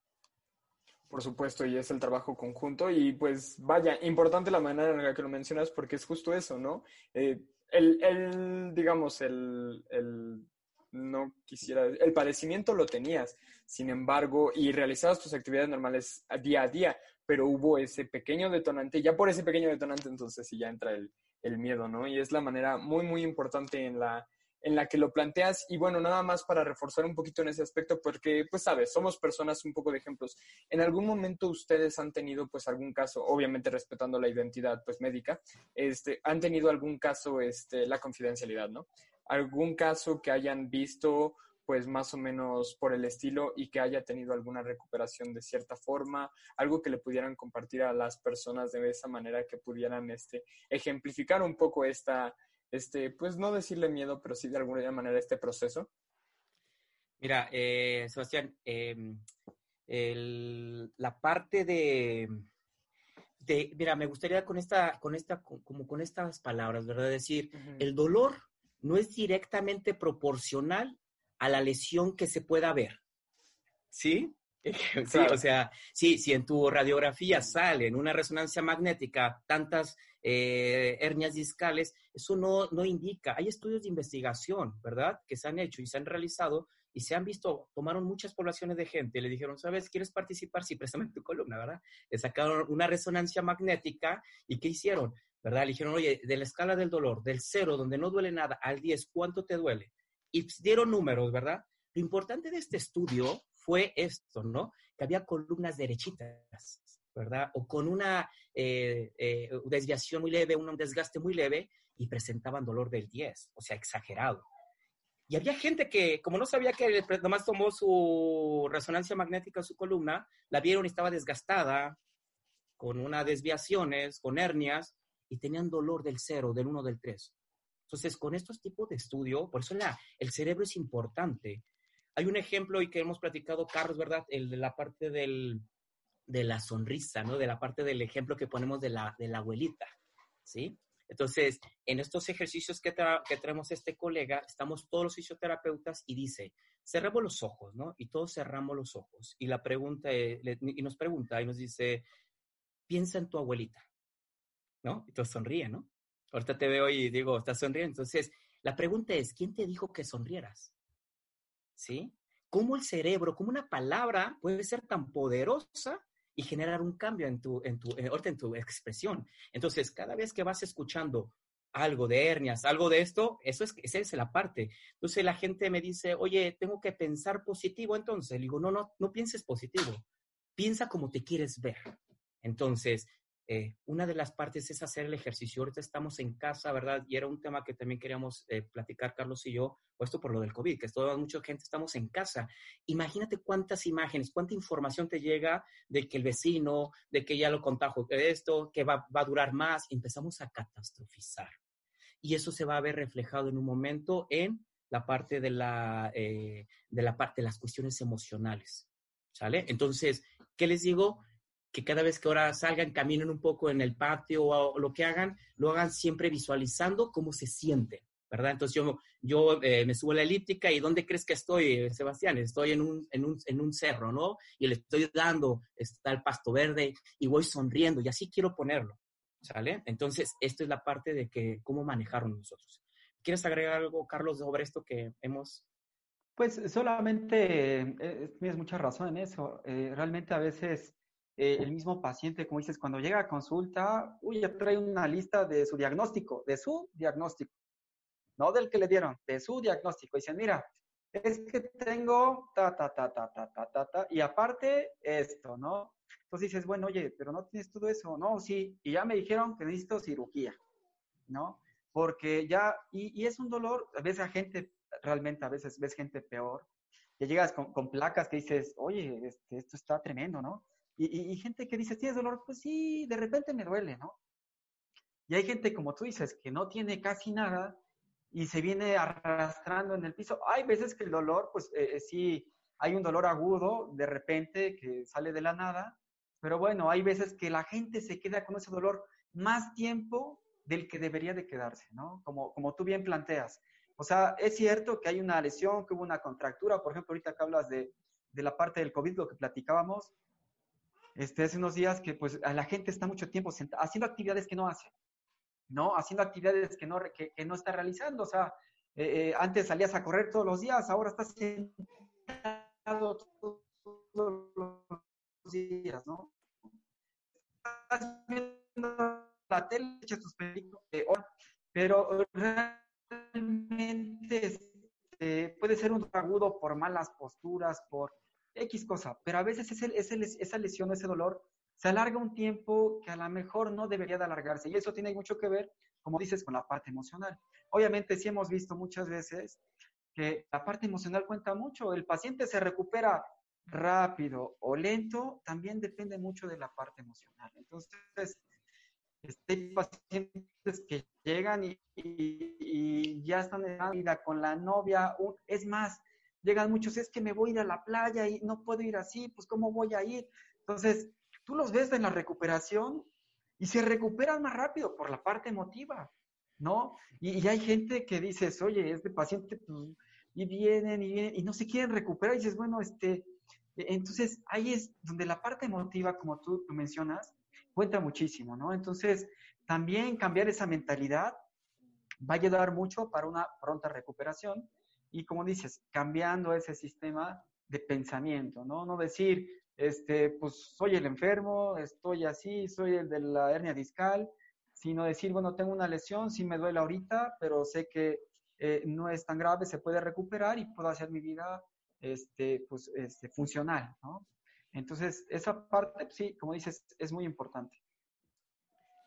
Por supuesto, y es el trabajo conjunto. Y pues vaya, importante la manera en la que lo mencionas porque es justo eso, ¿no? Eh, el, el, digamos, el, el, no quisiera, el padecimiento lo tenías, sin embargo, y realizabas tus actividades normales día a día, pero hubo ese pequeño detonante, ya por ese pequeño detonante entonces sí ya entra el, el miedo, ¿no? Y es la manera muy, muy importante en la, en la que lo planteas. Y bueno, nada más para reforzar un poquito en ese aspecto, porque, pues, sabes, somos personas un poco de ejemplos. ¿En algún momento ustedes han tenido, pues, algún caso, obviamente respetando la identidad, pues, médica, este, han tenido algún caso, este, la confidencialidad, ¿no? Algún caso que hayan visto pues más o menos por el estilo y que haya tenido alguna recuperación de cierta forma, algo que le pudieran compartir a las personas de esa manera que pudieran este, ejemplificar un poco esta, este, pues no decirle miedo, pero sí de alguna manera este proceso. Mira, eh, Sebastián, em, la parte de, de, mira, me gustaría con esta, con esta, como con estas palabras, ¿verdad? Decir, el dolor no es directamente proporcional a la lesión que se pueda ver. ¿Sí? <laughs> Sí, o sea, sí, si en tu radiografía sale en una resonancia magnética tantas eh, hernias discales, eso no, no indica. Hay estudios de investigación, ¿verdad?, que se han hecho y se han realizado y se han visto, tomaron muchas poblaciones de gente, le dijeron, ¿sabes? ¿Quieres participar? Sí, préstame tu columna, ¿verdad? Le sacaron una resonancia magnética y ¿qué hicieron? ¿Verdad? Le dijeron, oye, de la escala del dolor, del cero, donde no duele nada, al 10, ¿cuánto te duele? Y dieron números, ¿verdad? Lo importante de este estudio fue esto, ¿no? Que había columnas derechitas, ¿verdad? O con una eh, eh, desviación muy leve, un desgaste muy leve, y presentaban dolor del 10, o sea, exagerado. Y había gente que, como no sabía que nomás tomó su resonancia magnética su columna, la vieron y estaba desgastada, con unas desviaciones, con hernias, y tenían dolor del cero, del uno, del tres. Entonces, con estos tipos de estudio, por eso la, el cerebro es importante. Hay un ejemplo y que hemos platicado, Carlos, ¿verdad? El de la parte del, de la sonrisa, ¿no? De la parte del ejemplo que ponemos de la, de la abuelita, ¿sí? Entonces, en estos ejercicios que, que traemos este colega, estamos todos los fisioterapeutas y dice, cerramos los ojos, ¿no? Y todos cerramos los ojos. Y la pregunta, y nos pregunta y nos dice, piensa en tu abuelita. ¿No? Y tú sonríe, ¿no? Ahorita te veo y digo, estás sonriendo. Entonces, la pregunta es, ¿quién te dijo que sonrieras? ¿Sí? ¿Cómo el cerebro, cómo una palabra puede ser tan poderosa y generar un cambio en tu, en tu, eh, en tu expresión? Entonces, cada vez que vas escuchando algo de hernias, algo de esto, eso es, esa es la parte. Entonces la gente me dice, oye, tengo que pensar positivo, entonces le digo, no, no, no pienses positivo, piensa como te quieres ver. Entonces, eh, una de las partes es hacer el ejercicio. Ahorita estamos en casa, ¿verdad? Y era un tema que también queríamos eh, platicar, Carlos y yo, puesto por lo del COVID, que es toda mucha gente estamos en casa. Imagínate cuántas imágenes, cuánta información te llega de que el vecino, de que ya lo contagió de esto, que va, a durar más. Empezamos a catastrofizar. Y eso se va a ver reflejado en un momento en la parte de la, eh, de la parte de las cuestiones emocionales. ¿Sale? Entonces, ¿qué les digo? Que cada vez que ahora salgan, caminen un poco en el patio o, lo que hagan, lo hagan siempre visualizando cómo se siente, ¿verdad? Entonces yo, yo eh, me subo a la elíptica y ¿dónde crees que estoy, Sebastián? Estoy en un, en, un, en un cerro, ¿no? Y le estoy dando, está el pasto verde y voy sonriendo y así quiero ponerlo, ¿sale? Entonces, esto es la parte de que cómo manejaron nosotros. ¿Quieres agregar algo, Carlos, sobre esto que hemos pues solamente eh, tienes mucha razón en eso. Eh, realmente a veces eh, el mismo paciente, como dices, cuando llega a consulta, uy, ya trae una lista de su diagnóstico, de su diagnóstico, no del que le dieron, de su diagnóstico. Dicen, mira, es que tengo ta, ta, ta, ta, ta, ta, ta, ta, y aparte esto, ¿no? Entonces dices, bueno, oye, pero no tienes todo eso, no, sí, y ya me dijeron que necesito cirugía, ¿no? Porque ya, y, y es un dolor, a veces a gente, realmente a veces ves gente peor, que llegas con, con placas que dices, oye, este, esto está tremendo, ¿no? Y, gente que dice, ¿tienes dolor? Pues sí, de repente me duele, ¿no? Y hay gente, como tú dices, que no tiene casi nada y se viene arrastrando en el piso. Hay veces que el dolor, pues eh, eh, sí, hay un dolor agudo de repente que sale de la nada, pero bueno, hay veces que la gente se queda con ese dolor más tiempo del que debería de quedarse, ¿no? Como, como tú bien planteas. O sea, es cierto que hay una lesión, que hubo una contractura, por ejemplo, ahorita que hablas de, de la parte del COVID, lo que platicábamos, este, hace unos días que pues la gente está mucho tiempo haciendo actividades que no hace, ¿no? Haciendo actividades que no, que, no está realizando. O sea, eh, eh, antes salías a correr todos los días, ahora estás sentado todos los días, ¿no? Estás viendo la tele, echas tus películas, eh, pero realmente este, puede ser un agudo por malas posturas, por X cosa, pero a veces esa lesión, ese dolor, se alarga un tiempo que a lo mejor no debería de alargarse. Y eso tiene mucho que ver, como dices, con la parte emocional. Obviamente sí hemos visto muchas veces que la parte emocional cuenta mucho. El paciente se recupera rápido o lento, también depende mucho de la parte emocional. Entonces, este, hay pacientes que llegan y, ya están en la vida con la novia. Es más, Llegan muchos, es que me voy a ir a la playa y no puedo ir así, pues ¿cómo voy a ir? Entonces, tú los ves en la recuperación y se recuperan más rápido por la parte emotiva, ¿no? Y, hay gente que dices, oye, este paciente, pues, y vienen y vienen y no se quieren recuperar y dices, bueno, este, e, entonces ahí es donde la parte emotiva, como tú, tú mencionas, cuenta muchísimo, ¿no? Entonces, también cambiar esa mentalidad va a ayudar mucho para una pronta recuperación y como dices, cambiando ese sistema de pensamiento, ¿no? No decir, este, pues soy el enfermo, estoy así, soy el de la hernia discal, sino decir, bueno, tengo una lesión, sí me duele ahorita, pero sé que eh, no es tan grave, se puede recuperar y puedo hacer mi vida este, pues, este, funcional, ¿no? Entonces, esa parte, sí, como dices, es muy importante.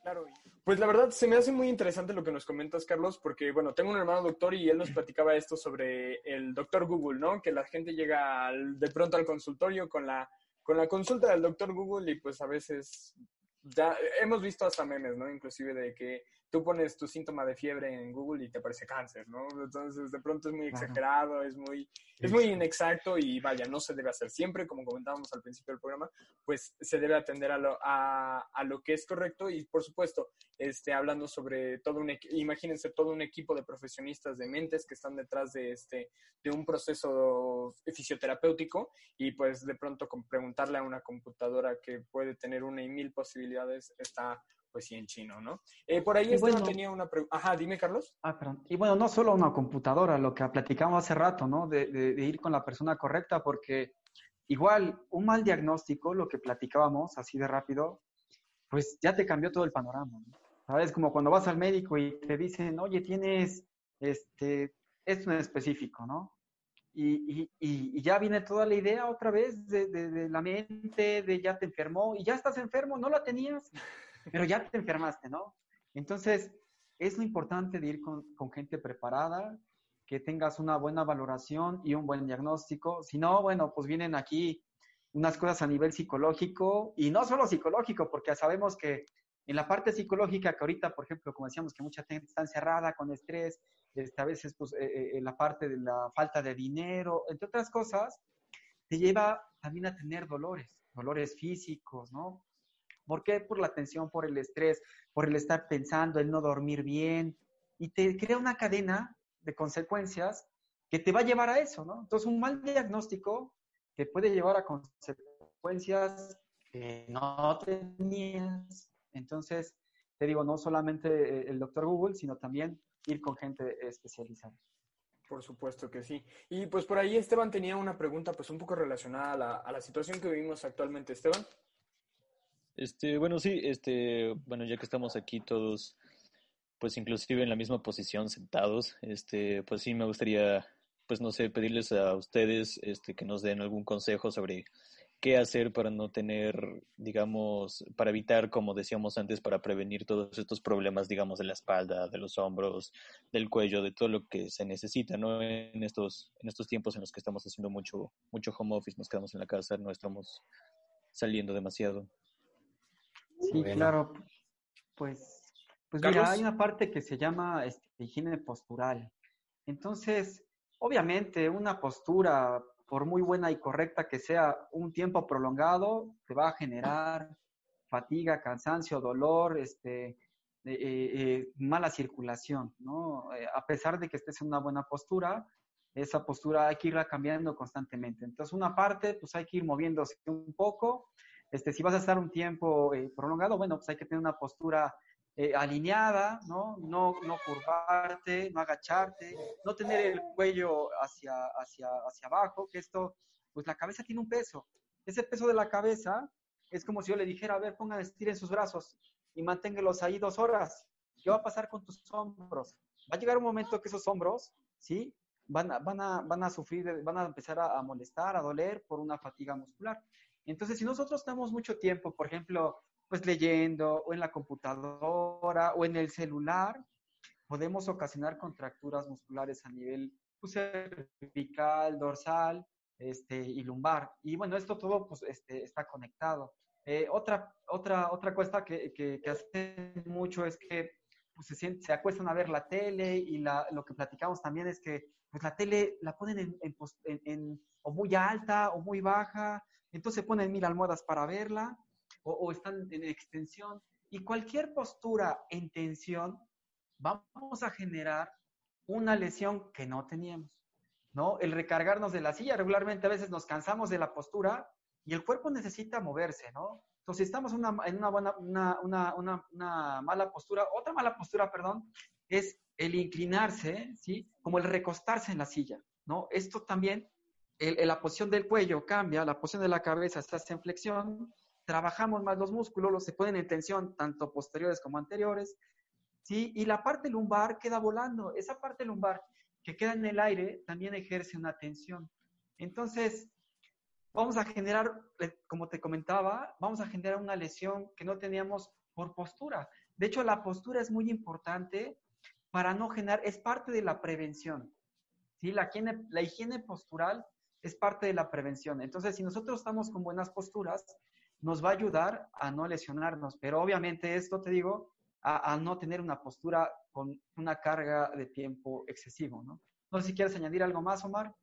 Claro, pues la verdad se me hace muy interesante lo que nos comentas, Carlos, porque bueno, tengo un hermano doctor y él nos platicaba esto sobre el doctor Google, ¿no? Que la gente llega de pronto al consultorio con la, con la consulta del doctor Google y pues a veces ya hemos visto hasta memes, ¿no? Inclusive de que tú pones tu síntoma de fiebre en Google y te aparece cáncer, ¿no? Entonces, de pronto es muy exagerado, es muy, es muy inexacto y vaya, no se debe hacer siempre, como comentábamos al principio del programa, pues se debe atender a lo, a, a lo que es correcto y, por supuesto, este, hablando sobre todo un, imagínense todo un equipo de profesionistas de mentes que están detrás de, este, de un proceso fisioterapéutico y pues de pronto con preguntarle a una computadora que puede tener una y mil posibilidades está pues sí, en chino, ¿no? Eh, por ahí Esteban tenía una pregunta. Ajá, dime, Carlos. Ah, perdón. Y bueno, no solo una computadora, lo que platicamos hace rato, ¿no? De, de, ir con la persona correcta, porque igual un mal diagnóstico, lo que platicábamos así de rápido, pues ya te cambió todo el panorama, ¿no? ¿Sabes? Como cuando vas al médico y te dicen, oye, tienes este, esto en específico, ¿no? Y, y, y, ya viene toda la idea otra vez de, de, de, la mente, de ya te enfermó y ya estás enfermo, no la tenías pero ya te enfermaste, ¿no? Entonces, es lo importante de ir con, gente preparada, que tengas una buena valoración y un buen diagnóstico. Si no, bueno, pues vienen aquí unas cosas a nivel psicológico y no solo psicológico, porque sabemos que en la parte psicológica, que ahorita, por ejemplo, como decíamos, que mucha gente está encerrada con estrés, este, a veces, pues, eh, eh, la parte de la falta de dinero, entre otras cosas, te lleva también a tener dolores, dolores físicos, ¿no? ¿Por qué? Por la tensión, por el estrés, por el estar pensando, el no dormir bien. Y te crea una cadena de consecuencias que te va a llevar a eso, ¿no? Entonces, un mal diagnóstico te puede llevar a consecuencias que no tenías. Entonces, te digo, no solamente eh, el doctor Google, sino también ir con gente especializada. Por supuesto que sí. Y pues por ahí Esteban tenía una pregunta pues un poco relacionada a la, a la situación que vivimos actualmente. Esteban. Este, bueno, sí, este, bueno, ya que estamos aquí todos, pues inclusive en la misma posición, sentados, este, pues sí me gustaría, pues no sé, pedirles a ustedes, este, que nos den algún consejo sobre qué hacer para no tener, digamos, para evitar, como decíamos antes, para prevenir todos estos problemas, digamos, de la espalda, de los hombros, del cuello, de todo lo que se necesita, ¿no? En estos, en estos tiempos en los que estamos haciendo mucho, mucho home office, nos quedamos en la casa, no estamos saliendo demasiado. Sí, claro. Pues Pues mira, hay una parte que se llama este, higiene postural. Entonces, obviamente, una postura, por muy buena y correcta que sea, un tiempo prolongado, te va a generar fatiga, cansancio, dolor, este, eh, eh, mala circulación, ¿no? Eh, a pesar de que estés en una buena postura, esa postura hay que irla cambiando constantemente. Entonces, una parte, pues hay que ir moviéndose un poco. Este, si vas a estar un tiempo prolongado, bueno, pues hay que tener una postura alineada, ¿no? ¿no? No curvarte, no agacharte, no tener el cuello hacia, hacia, hacia abajo, que esto, pues la cabeza tiene un peso. Ese peso de la cabeza es como si yo le dijera, a ver, pongan, estiren sus brazos y manténgelos ahí dos horas. ¿Qué va a pasar con tus hombros? Va a llegar un momento que esos hombros, ¿sí? Van a, van a, van a sufrir, van a empezar a, molestar, a doler por una fatiga muscular. Entonces, si nosotros estamos mucho tiempo, por ejemplo, pues leyendo o en la computadora o en el celular, podemos ocasionar contracturas musculares a nivel pues, cervical, dorsal este, y lumbar. Y bueno, esto todo pues, este, está conectado. Eh, otra, otra, otra cosa que, que, hacen mucho es que pues, se, se, acuestan a ver la tele y la, lo que platicamos también es que pues, la tele la ponen en, en, en, o muy alta o muy baja, entonces ponen mil almohadas para verla o, están en extensión y cualquier postura en tensión vamos a generar una lesión que no teníamos, ¿no? El recargarnos de la silla, regularmente a veces nos cansamos de la postura y el cuerpo necesita moverse, ¿no? Entonces, si estamos en una, una, mala postura, otra mala postura, perdón, es el inclinarse, ¿sí? Como el recostarse en la silla, ¿no? Esto también, la posición del cuello cambia, la posición de la cabeza está en flexión, trabajamos más los músculos, los se ponen en tensión, tanto posteriores como anteriores, ¿sí? Y la parte lumbar queda volando. Esa parte lumbar que queda en el aire también ejerce una tensión. Entonces, vamos a generar, eh, como te comentaba, vamos a generar una lesión que no teníamos por postura. De hecho, la postura es muy importante para no generar, es parte de la prevención. ¿sí? La, higiene, la higiene postural es parte de la prevención. Entonces, si nosotros estamos con buenas posturas, nos va a ayudar a no lesionarnos. Pero obviamente esto, te digo, a, no tener una postura con una carga de tiempo excesivo. ¿no? no sé si quieres añadir algo más, Omar.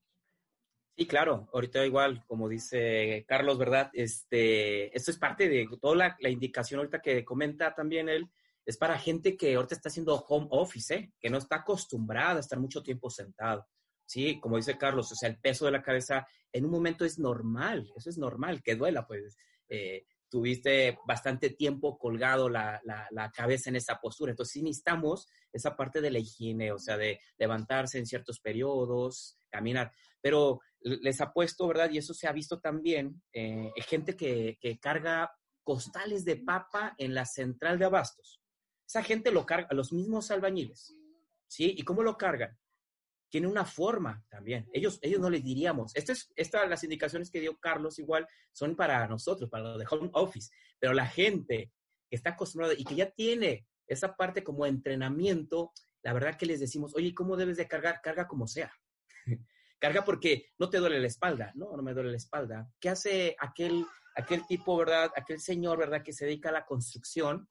Sí, claro, ahorita igual, como dice Carlos, ¿verdad? Este, esto es parte de toda la, indicación ahorita que comenta también él, es para gente que ahorita está haciendo home office, ¿eh? que no está acostumbrada a estar mucho tiempo sentado. Sí, como dice Carlos, o sea, el peso de la cabeza en un momento es normal, eso es normal, que duela, pues. Eh, tuviste bastante tiempo colgado la, la, cabeza en esa postura. Entonces, sí necesitamos esa parte de la higiene, o sea, de levantarse en ciertos periodos, caminar. Pero les apuesto, ¿verdad? Y eso se ha visto también, eh, gente que, que, carga costales de papa en la central de abastos. Esa gente lo carga, los mismos albañiles, ¿sí? ¿Y cómo lo cargan? Tiene una forma también. Ellos, ellos no les diríamos. Estas, esta, las indicaciones que dio Carlos igual son para nosotros, para los de home office, pero la gente que está acostumbrada y que ya tiene esa parte como entrenamiento, la verdad que les decimos, oye, ¿cómo debes de cargar? Carga como sea. <laughs> Carga porque no te duele la espalda, ¿no? No me duele la espalda. ¿Qué hace aquel, aquel tipo, verdad? Aquel señor, ¿verdad? Que se dedica a la construcción.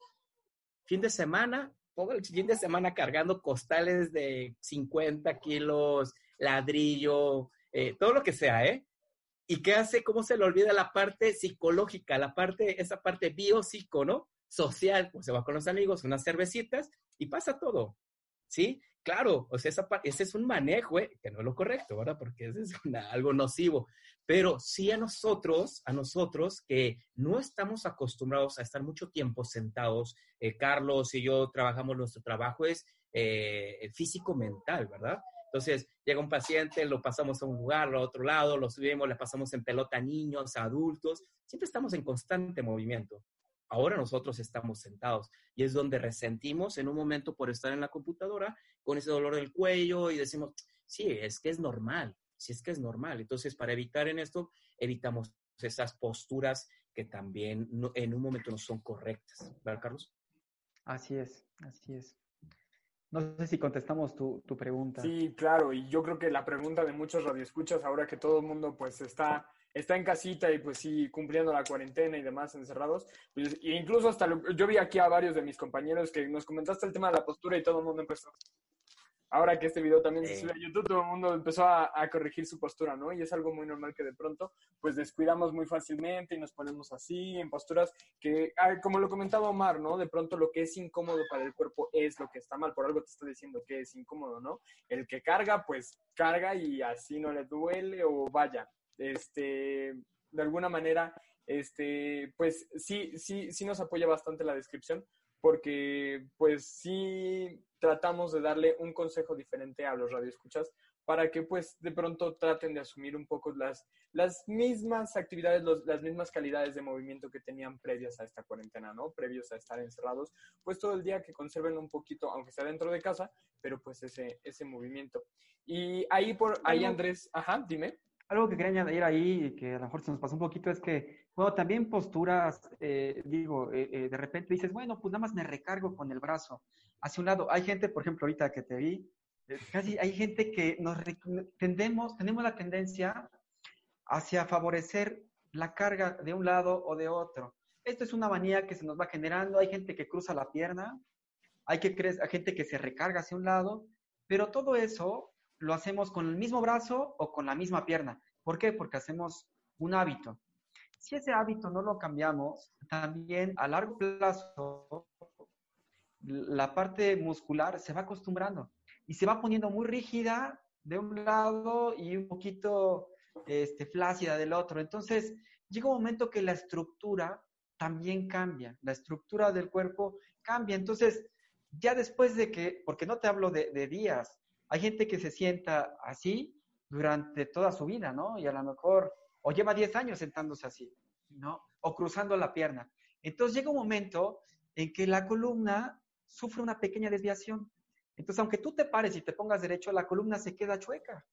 Fin de semana, el fin de semana cargando costales de 50 kilos, ladrillo, eh, todo lo que sea, ¿eh? ¿Y qué hace? ¿Cómo se le olvida la parte psicológica, la parte, esa parte biopsico, ¿no? Social, pues se va con los amigos, unas cervecitas y pasa todo, ¿sí? claro, o sea, ese es un manejo, eh, que no es lo correcto, ¿verdad? Porque ese es <laughs> algo nocivo. Pero sí a nosotros, a nosotros que no estamos acostumbrados a estar mucho tiempo sentados, eh, Carlos y yo trabajamos, nuestro trabajo es eh, físico-mental, ¿verdad? Entonces, llega un paciente, lo pasamos a un lugar, a otro lado, lo subimos, le pasamos en pelota a niños, a adultos, siempre estamos en constante movimiento. Ahora nosotros estamos sentados y es donde resentimos en un momento por estar en la computadora con ese dolor del cuello y decimos, sí, es que es normal, sí es que es normal. Entonces, para evitar en esto, evitamos esas posturas que también en un momento no son correctas. ¿Verdad, Carlos? Así es, así es. No sé si contestamos tu, tu, pregunta. Sí, claro, y yo creo que la pregunta de muchos radioescuchas ahora que todo el mundo pues está está en casita y pues sí, cumpliendo la cuarentena y demás encerrados. Pues, e incluso hasta yo vi aquí a varios de mis compañeros que nos comentaste el tema de la postura y todo el mundo empezó ahora que este video también se sube a YouTube, todo el mundo empezó a, corregir su postura, ¿no? Y es algo muy normal que de pronto, pues descuidamos muy fácilmente y nos ponemos así, en posturas que, como lo comentaba Omar, ¿no? De pronto lo que es incómodo para el cuerpo es lo que está mal, por algo te está diciendo que es incómodo, ¿no? El que carga, pues carga y así no le duele o vaya, este, de alguna manera, este, pues sí, sí, sí nos apoya bastante la descripción, porque pues sí tratamos de darle un consejo diferente a los radioescuchas para que pues de pronto traten de asumir un poco las, las mismas actividades, las mismas calidades de movimiento que tenían previas a esta cuarentena, ¿no? Previos a estar encerrados, pues todo el día que conserven un poquito, aunque sea dentro de casa, pero pues ese, ese movimiento. Y ahí por, ahí Andrés, ajá, dime. Algo que quería añadir ahí, que a lo mejor se nos pasó un poquito, es que, bueno, también posturas, eh, digo, eh, eh, de repente dices, bueno, pues nada más me recargo con el brazo hacia un lado. Hay gente, por ejemplo, ahorita que te vi, casi hay gente que nos tendemos, tenemos la tendencia hacia favorecer la carga de un lado o de otro. Esto es una manía que se nos va generando. Hay gente que cruza la pierna, hay, que hay gente que se recarga hacia un lado, pero todo eso lo hacemos con el mismo brazo o con la misma pierna. ¿Por qué? Porque hacemos un hábito. Si ese hábito no lo cambiamos, también a largo plazo la parte muscular se va acostumbrando y se va poniendo muy rígida de un lado y un poquito este, flácida del otro. Entonces, llega un momento que la estructura también cambia, la estructura del cuerpo cambia. Entonces, ya después de que, porque no te hablo de días, hay gente que se sienta así durante toda su vida, ¿no? Y a lo mejor, o lleva 10 años sentándose así, ¿no? O cruzando la pierna. Entonces llega un momento en que la columna sufre una pequeña desviación. Entonces, aunque tú te pares y te pongas derecho, la columna se queda chueca.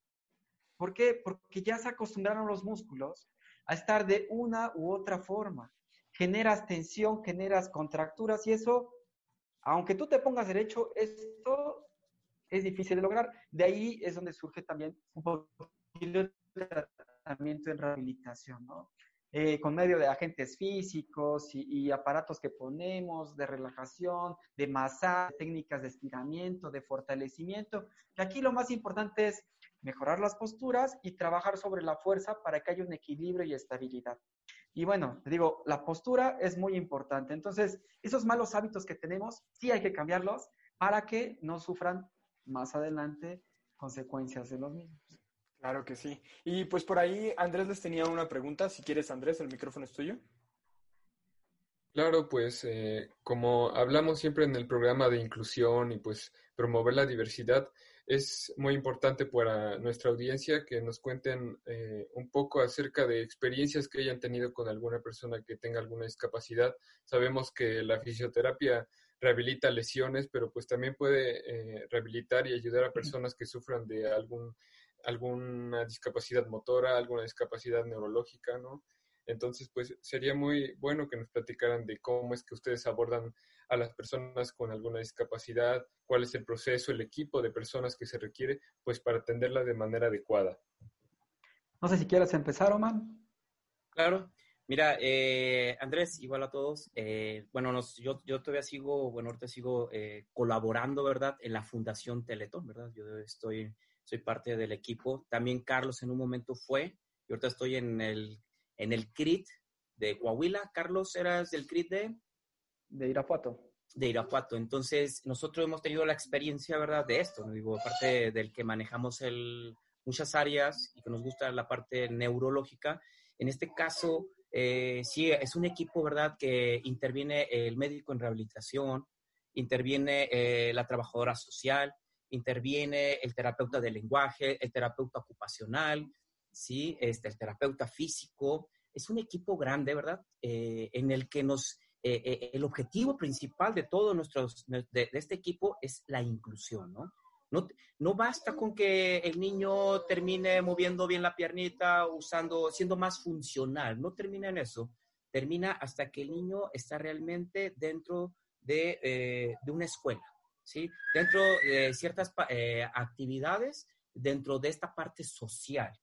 ¿Por qué? Porque ya se acostumbraron los músculos a estar de una u otra forma. Generas tensión, generas contracturas y eso, aunque tú te pongas derecho, esto es difícil de lograr. De ahí es donde surge también un poquito de tratamiento en rehabilitación, ¿no? Eh, con medio de agentes físicos y, aparatos que ponemos, de relajación, de masaje, técnicas de estiramiento, de fortalecimiento. Y aquí lo más importante es mejorar las posturas y trabajar sobre la fuerza para que haya un equilibrio y estabilidad. Y bueno, te digo, la postura es muy importante. Entonces, esos malos hábitos que tenemos, sí hay que cambiarlos para que no sufran más adelante consecuencias de los mismos. Claro que sí. Y pues por ahí Andrés les tenía una pregunta. Si quieres, Andrés, el micrófono es tuyo. Claro, pues eh, como hablamos siempre en el programa de inclusión y pues promover la diversidad, es muy importante para nuestra audiencia que nos cuenten eh, un poco acerca de experiencias que hayan tenido con alguna persona que tenga alguna discapacidad. Sabemos que la fisioterapia rehabilita lesiones, pero pues también puede eh, rehabilitar y ayudar a personas que sufran de algún, alguna discapacidad motora, alguna discapacidad neurológica, ¿no? Entonces, pues sería muy bueno que nos platicaran de cómo es que ustedes abordan a las personas con alguna discapacidad, cuál es el proceso, el equipo de personas que se requiere, pues para atenderla de manera adecuada. No sé si quieres empezar, Oman. Claro, Mira, eh, Andrés, igual a todos. Eh, bueno, yo, yo todavía sigo, bueno, ahorita sigo eh, colaborando, ¿verdad? En la Fundación Teletón, ¿verdad? Yo estoy, soy parte del equipo. También Carlos en un momento fue, y ahorita estoy en el, en el CRIT de Coahuila. Carlos, ¿eras del CRIT de? De Irapuato. De Irapuato. Entonces, nosotros hemos tenido la experiencia, ¿verdad? De esto, digo, aparte del que manejamos el, muchas áreas y que nos gusta la parte neurológica. En este caso, eh, sí, es un equipo, ¿verdad?, que interviene el médico en rehabilitación, interviene eh, la trabajadora social, interviene el terapeuta de lenguaje, el terapeuta ocupacional, ¿sí? Este, el terapeuta físico. Es un equipo grande, ¿verdad?, eh, en el que nos, el objetivo principal de todo nuestros, de este equipo es la inclusión, ¿no? No, basta con que el niño termine moviendo bien la piernita, usando, siendo más funcional, no termina en eso. Termina hasta que el niño está realmente dentro de, eh, una escuela, ¿sí? Dentro de ciertas eh, actividades, dentro de esta parte social,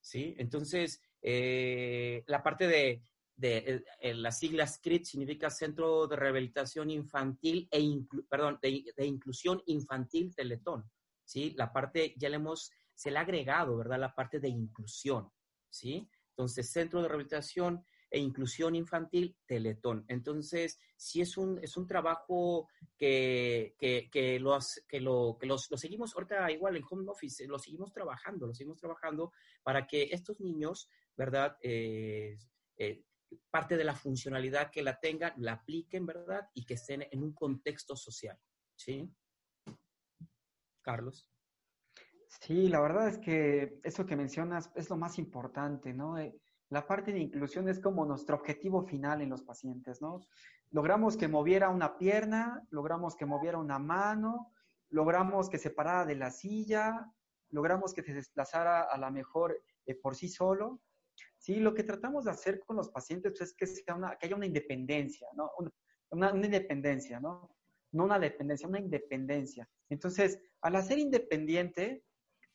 ¿sí? Entonces, Eh, la parte de, de, las siglas significa Centro de Rehabilitación Infantil e perdón, de, de, Inclusión Infantil Teletón. ¿sí? La parte, ya le hemos, se le ha agregado, ¿verdad? La parte de inclusión, ¿sí? Entonces, Centro de Rehabilitación e Inclusión Infantil Teletón. Entonces, sí es un, es un trabajo que, que, que, que, lo, que los, lo seguimos ahorita igual en Home Office, lo seguimos trabajando, lo seguimos trabajando para que estos niños, ¿verdad? Eh, eh, parte de la funcionalidad que la tengan, la apliquen, ¿verdad? Y que estén en un contexto social, ¿sí? Carlos. Sí, la verdad es que eso que mencionas es lo más importante, ¿no? Eh, la parte de inclusión es como nuestro objetivo final en los pacientes, ¿no? Logramos que moviera una pierna, logramos que moviera una mano, logramos que se parara de la silla, logramos que se desplazara a la mejor eh, por sí solo. Sí, lo que tratamos de hacer con los pacientes pues, es que, sea una, que haya una independencia, ¿no? Una, independencia, ¿no? No una dependencia, una independencia. Entonces, al hacer independiente,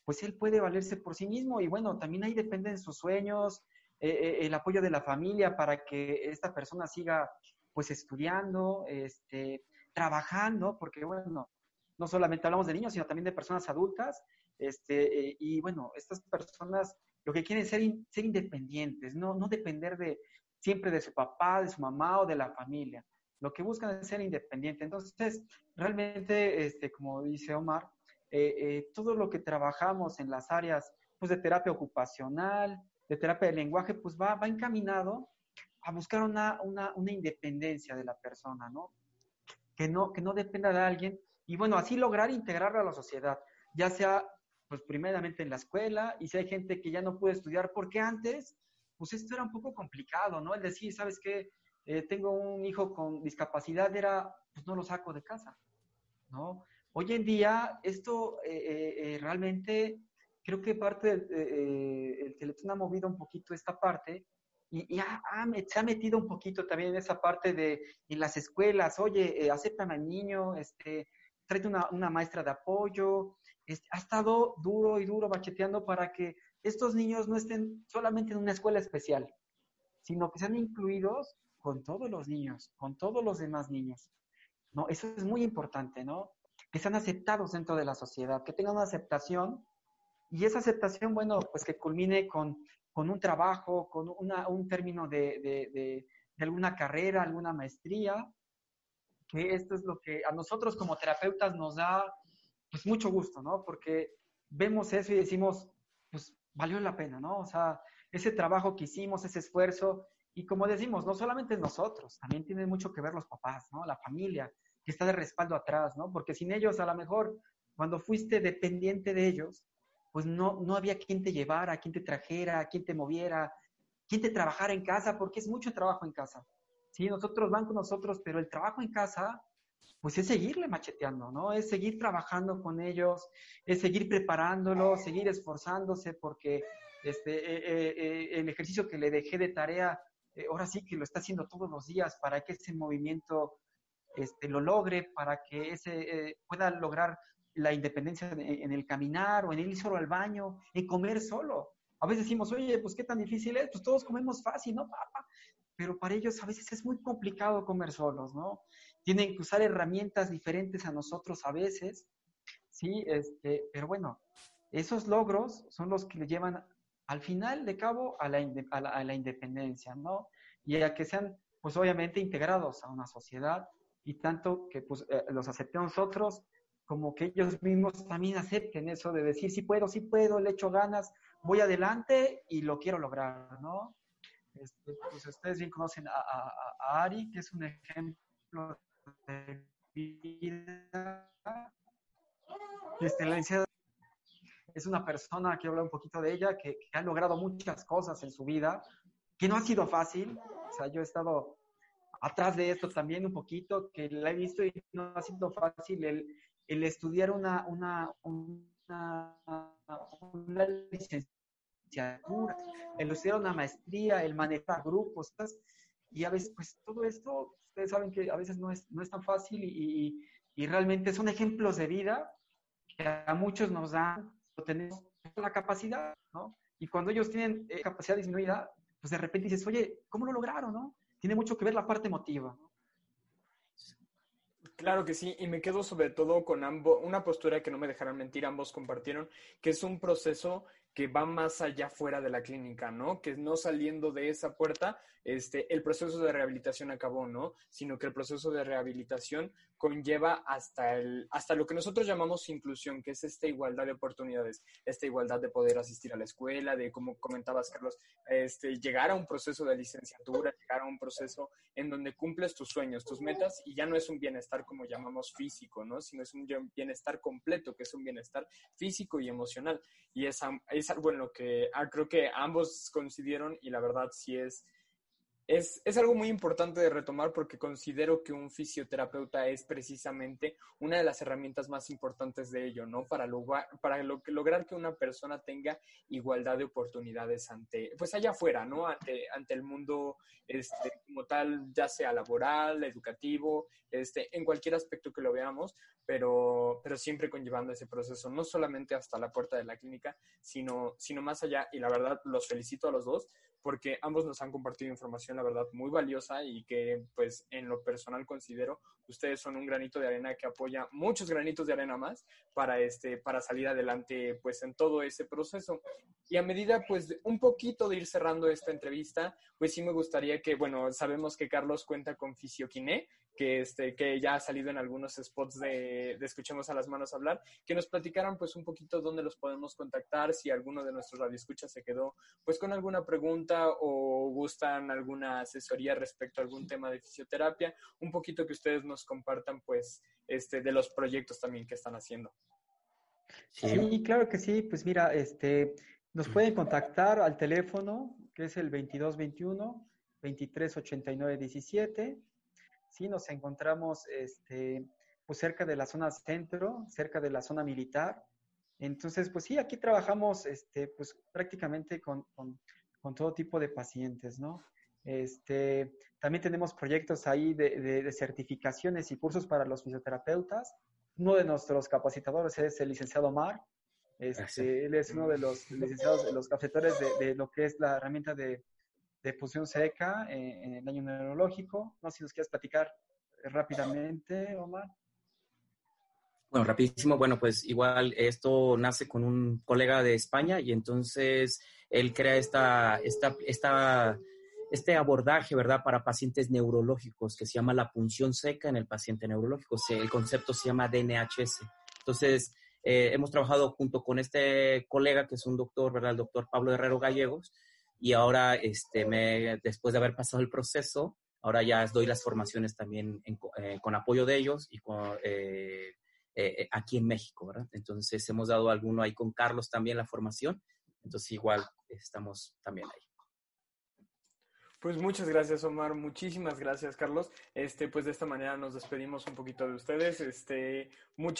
pues él puede valerse por sí mismo y bueno, también ahí dependen sus sueños, eh, eh, el apoyo de la familia para que esta persona siga pues estudiando, este, trabajando, porque bueno, no solamente hablamos de niños, sino también de personas adultas, este, eh, y bueno, estas personas lo que quieren es ser, ser independientes, no, no depender de siempre de su papá, de su mamá o de la familia. Lo que buscan es ser independientes. Entonces, realmente, este, como dice Omar, todo lo que trabajamos en las áreas pues, de terapia ocupacional, de terapia de lenguaje, pues va, va encaminado a buscar una, una, una, independencia de la persona, ¿no? Que, ¿no? que no dependa de alguien y bueno, así lograr integrarlo a la sociedad, ya sea pues primeramente en la escuela y si hay gente que ya no puede estudiar porque antes, pues esto era un poco complicado, ¿no? El decir, ¿sabes qué? Eh, tengo un hijo con discapacidad, era, pues no lo saco de casa, ¿no? Hoy en día esto eh, eh, realmente creo que parte del el Teletón ha movido un poquito esta parte y, se ha metido un poquito también en esa parte de en las escuelas, oye, aceptan al niño, este, una, una maestra de apoyo, ha estado duro y duro bacheteando para que estos niños no estén solamente en una escuela especial, sino que sean incluidos con todos los niños, con todos los demás niños. ¿no? Eso es muy importante, ¿no? Que sean aceptados dentro de la sociedad, que tengan una aceptación y esa aceptación, bueno, pues que culmine con, con un trabajo, con un término de, de, de, alguna carrera, alguna maestría, que esto es lo que a nosotros como terapeutas nos da pues mucho gusto, ¿no? Porque vemos eso y decimos, pues valió la pena, ¿no? O sea, ese trabajo que hicimos, ese esfuerzo, y como decimos, no solamente nosotros, también tiene mucho que ver los papás, ¿no? La familia, que está de respaldo atrás, ¿no? Porque sin ellos, a lo mejor, cuando fuiste dependiente de ellos, pues no, no había quien te llevara, quien te trajera, quien te moviera, quien te trabajara en casa, porque es mucho trabajo en casa. Sí, nosotros van con nosotros, pero el trabajo en casa, pues es seguirle macheteando, ¿no? Es seguir trabajando con ellos, es seguir preparándolos, seguir esforzándose, porque este, eh, eh, eh, el ejercicio que le dejé de tarea, ahora sí que lo está haciendo todos los días para que ese movimiento este, lo logre, para que ese pueda lograr la independencia en el caminar o en ir solo al baño, en comer solo. A veces decimos, oye, pues qué tan difícil es, pues todos comemos fácil, ¿no, papá? Pero para ellos a veces es muy complicado comer solos, ¿no? Tienen que usar herramientas diferentes a nosotros a veces, ¿sí? Este, pero bueno, esos logros son los que le llevan al final de cabo a la, a la, independencia, ¿no? Y a que sean, pues obviamente, integrados a una sociedad y tanto que pues, eh, los aceptemos nosotros como que ellos mismos también acepten eso de decir, sí puedo, sí puedo, le echo ganas, voy adelante y lo quiero lograr, ¿no? Este, pues ustedes bien conocen a, Ari, que es un ejemplo vida. Es una persona que habla un poquito de ella, que, que, ha logrado muchas cosas en su vida, que no ha sido fácil. O sea, yo he estado atrás de esto también un poquito, que la he visto y no ha sido fácil el, el estudiar una, una, una, una licenciatura, el estudiar una maestría, el manejar grupos, y a veces, pues todo esto, ustedes saben que a veces no es, no es tan fácil y, y, realmente son ejemplos de vida que a muchos nos dan, tenemos la capacidad, ¿no? Y cuando ellos tienen eh, capacidad disminuida, pues de repente dices, oye, ¿cómo lo lograron, no? Tiene mucho que ver la parte emotiva. Claro que sí, y me quedo sobre todo con ambos, una postura que no me dejarán mentir, ambos compartieron, que es un proceso que va más allá fuera de la clínica, ¿no? Que no saliendo de esa puerta, este, el proceso de rehabilitación acabó, ¿no? Sino que el proceso de rehabilitación conlleva hasta, el, hasta lo que nosotros llamamos inclusión, que es esta igualdad de oportunidades, esta igualdad de poder asistir a la escuela, de, como comentabas, Carlos, este, llegar a un proceso de licenciatura, llegar a un proceso en donde cumples tus sueños, tus metas, y ya no es un bienestar como llamamos físico, ¿no? Sino es un bienestar completo, que es un bienestar físico y emocional. Y es, es algo en lo que ah, creo que ambos coincidieron y la verdad sí es es, es, algo muy importante de retomar porque considero que un fisioterapeuta es precisamente una de las herramientas más importantes de ello, ¿no? Para, lograr, para lo, lograr que una persona tenga igualdad de oportunidades ante, pues allá afuera, ¿no? Ante, ante el mundo este, como tal, ya sea laboral, educativo, este, en cualquier aspecto que lo veamos, pero, pero siempre conllevando ese proceso, no solamente hasta la puerta de la clínica, sino, sino más allá. Y la verdad, los felicito a los dos porque ambos nos han compartido información, la verdad, muy valiosa y que, pues, en lo personal considero, ustedes son un granito de arena que apoya muchos granitos de arena más para, este, para salir adelante, pues, en todo ese proceso. Y a medida, pues, un poquito de ir cerrando esta entrevista, pues sí me gustaría que, bueno, sabemos que Carlos cuenta con Fisioquiné, que, este, que ya ha salido en algunos spots de, Escuchemos a las Manos hablar, que nos platicaran pues un poquito dónde los podemos contactar, si alguno de nuestros radioescuchas se quedó pues con alguna pregunta o gustan alguna asesoría respecto a algún tema de fisioterapia, un poquito que ustedes nos compartan pues este, de los proyectos también que están haciendo. Sí, claro que sí, pues mira, este, nos pueden contactar al teléfono que es el 2221 2389 17 Sí, nos encontramos este, pues cerca de la zona centro, cerca de la zona militar. Entonces, pues sí, aquí trabajamos este, pues prácticamente con, con, con todo tipo de pacientes, ¿no? Este, también tenemos proyectos ahí de, de, certificaciones y cursos para los fisioterapeutas. Uno de nuestros capacitadores es el licenciado Mar. Este, él es uno de los licenciados, los capacitadores de, de, lo que es la herramienta de de función seca eh, en el año neurológico. No sé si nos quieres platicar rápidamente, Omar. Bueno, rapidísimo. Bueno, pues igual esto nace con un colega de España y entonces él crea esta, esta, esta, este abordaje, ¿verdad?, para pacientes neurológicos que se llama la punción seca en el paciente neurológico. El concepto se llama DNHS. Entonces, eh, hemos trabajado junto con este colega que es un doctor, ¿verdad?, el doctor Pablo Herrero Gallegos, y ahora, este, me, después de haber pasado el proceso, ahora ya doy las formaciones también eh, con apoyo de ellos y con, eh, eh, aquí en México. Entonces hemos dado alguno ahí con Carlos también la formación, entonces igual estamos también ahí. Pues muchas gracias, Omar. Muchísimas gracias, Carlos. Este, pues de esta manera nos despedimos un poquito de ustedes. Este,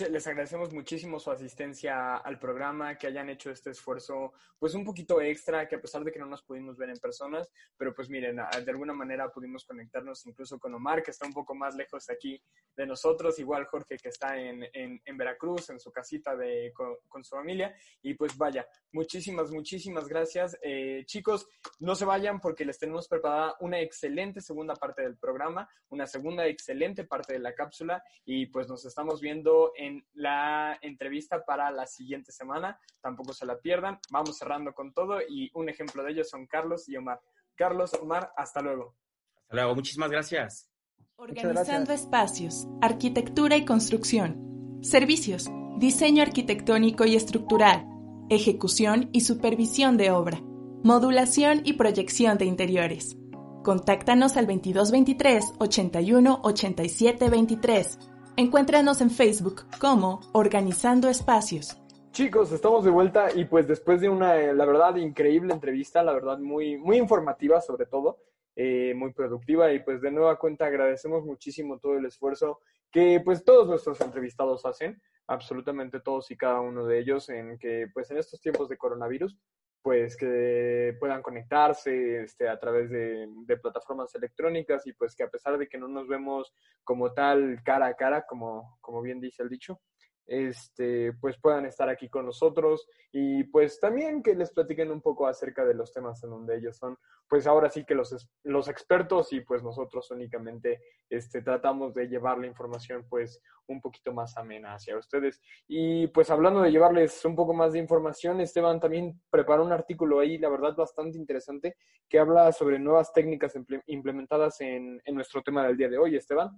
les agradecemos muchísimo su asistencia al programa, que hayan hecho este esfuerzo, pues un poquito extra, que a pesar de que no nos pudimos ver en personas, pero pues miren, de alguna manera pudimos conectarnos incluso con Omar, que está un poco más lejos de aquí de nosotros, igual Jorge, que está en, en, en Veracruz, en su casita de, con, su familia. Y pues vaya, muchísimas, muchísimas gracias. Eh, chicos, no se vayan porque les tenemos preparado una excelente segunda parte del programa, una segunda excelente parte de la cápsula y pues nos estamos viendo en la entrevista para la siguiente semana. Tampoco se la pierdan. Vamos cerrando con todo y un ejemplo de ellos son Carlos y Omar. Carlos, Omar, hasta luego. Hasta luego, muchísimas gracias. Organizando espacios, arquitectura y construcción, servicios, diseño arquitectónico y estructural, ejecución y supervisión de obra, modulación y proyección de interiores. Contáctanos al 2223 81 87 23. Encuéntranos en Facebook como Organizando Espacios. Chicos, estamos de vuelta y pues después de una, eh, la verdad, increíble entrevista, la verdad, muy, muy informativa sobre todo, eh, muy productiva y pues de nueva cuenta agradecemos muchísimo todo el esfuerzo que pues todos nuestros entrevistados hacen, absolutamente todos y cada uno de ellos, en que pues en estos tiempos de coronavirus pues que puedan conectarse este, a través de, plataformas electrónicas y pues que a pesar de que no nos vemos como tal cara a cara, como, como bien dice el dicho, este, pues puedan estar aquí con nosotros y pues también que les platiquen un poco acerca de los temas en donde ellos son, pues ahora sí que los, los expertos y pues nosotros únicamente este, tratamos de llevar la información pues un poquito más amena hacia ustedes. Y pues hablando de llevarles un poco más de información, Esteban también preparó un artículo ahí, la verdad, bastante interesante, que habla sobre nuevas técnicas implementadas en, en nuestro tema del día de hoy, Esteban.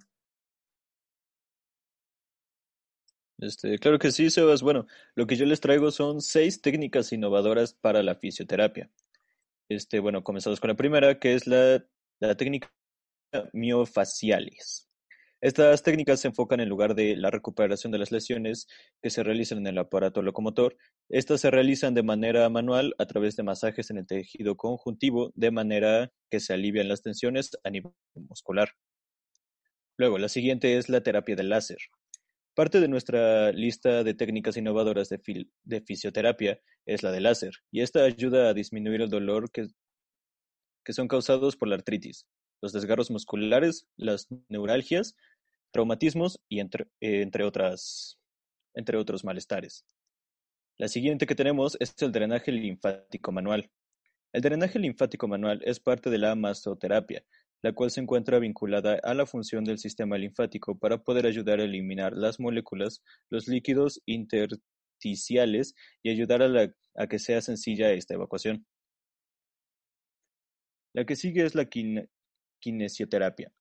Este, claro que sí, Sebas. Bueno, lo que yo les traigo son seis técnicas innovadoras para la fisioterapia. Este, bueno, comenzamos con la primera, que es la, la técnica miofaciales. Estas técnicas se enfocan en lugar de la recuperación de las lesiones que se realizan en el aparato locomotor, estas se realizan de manera manual a través de masajes en el tejido conjuntivo, de manera que se alivian las tensiones a nivel muscular. Luego, la siguiente es la terapia del láser. Parte de nuestra lista de técnicas innovadoras de, fisioterapia es la de láser, y esta ayuda a disminuir el dolor que, son causados por la artritis, los desgarros musculares, las neuralgias, traumatismos y entre, entre, otros malestares. La siguiente que tenemos es el drenaje linfático manual. El drenaje linfático manual es parte de la masoterapia, la cual se encuentra vinculada a la función del sistema linfático para poder ayudar a eliminar las moléculas, los líquidos intersticiales y ayudar a, que sea sencilla esta evacuación. La que sigue es la kinesioterapia.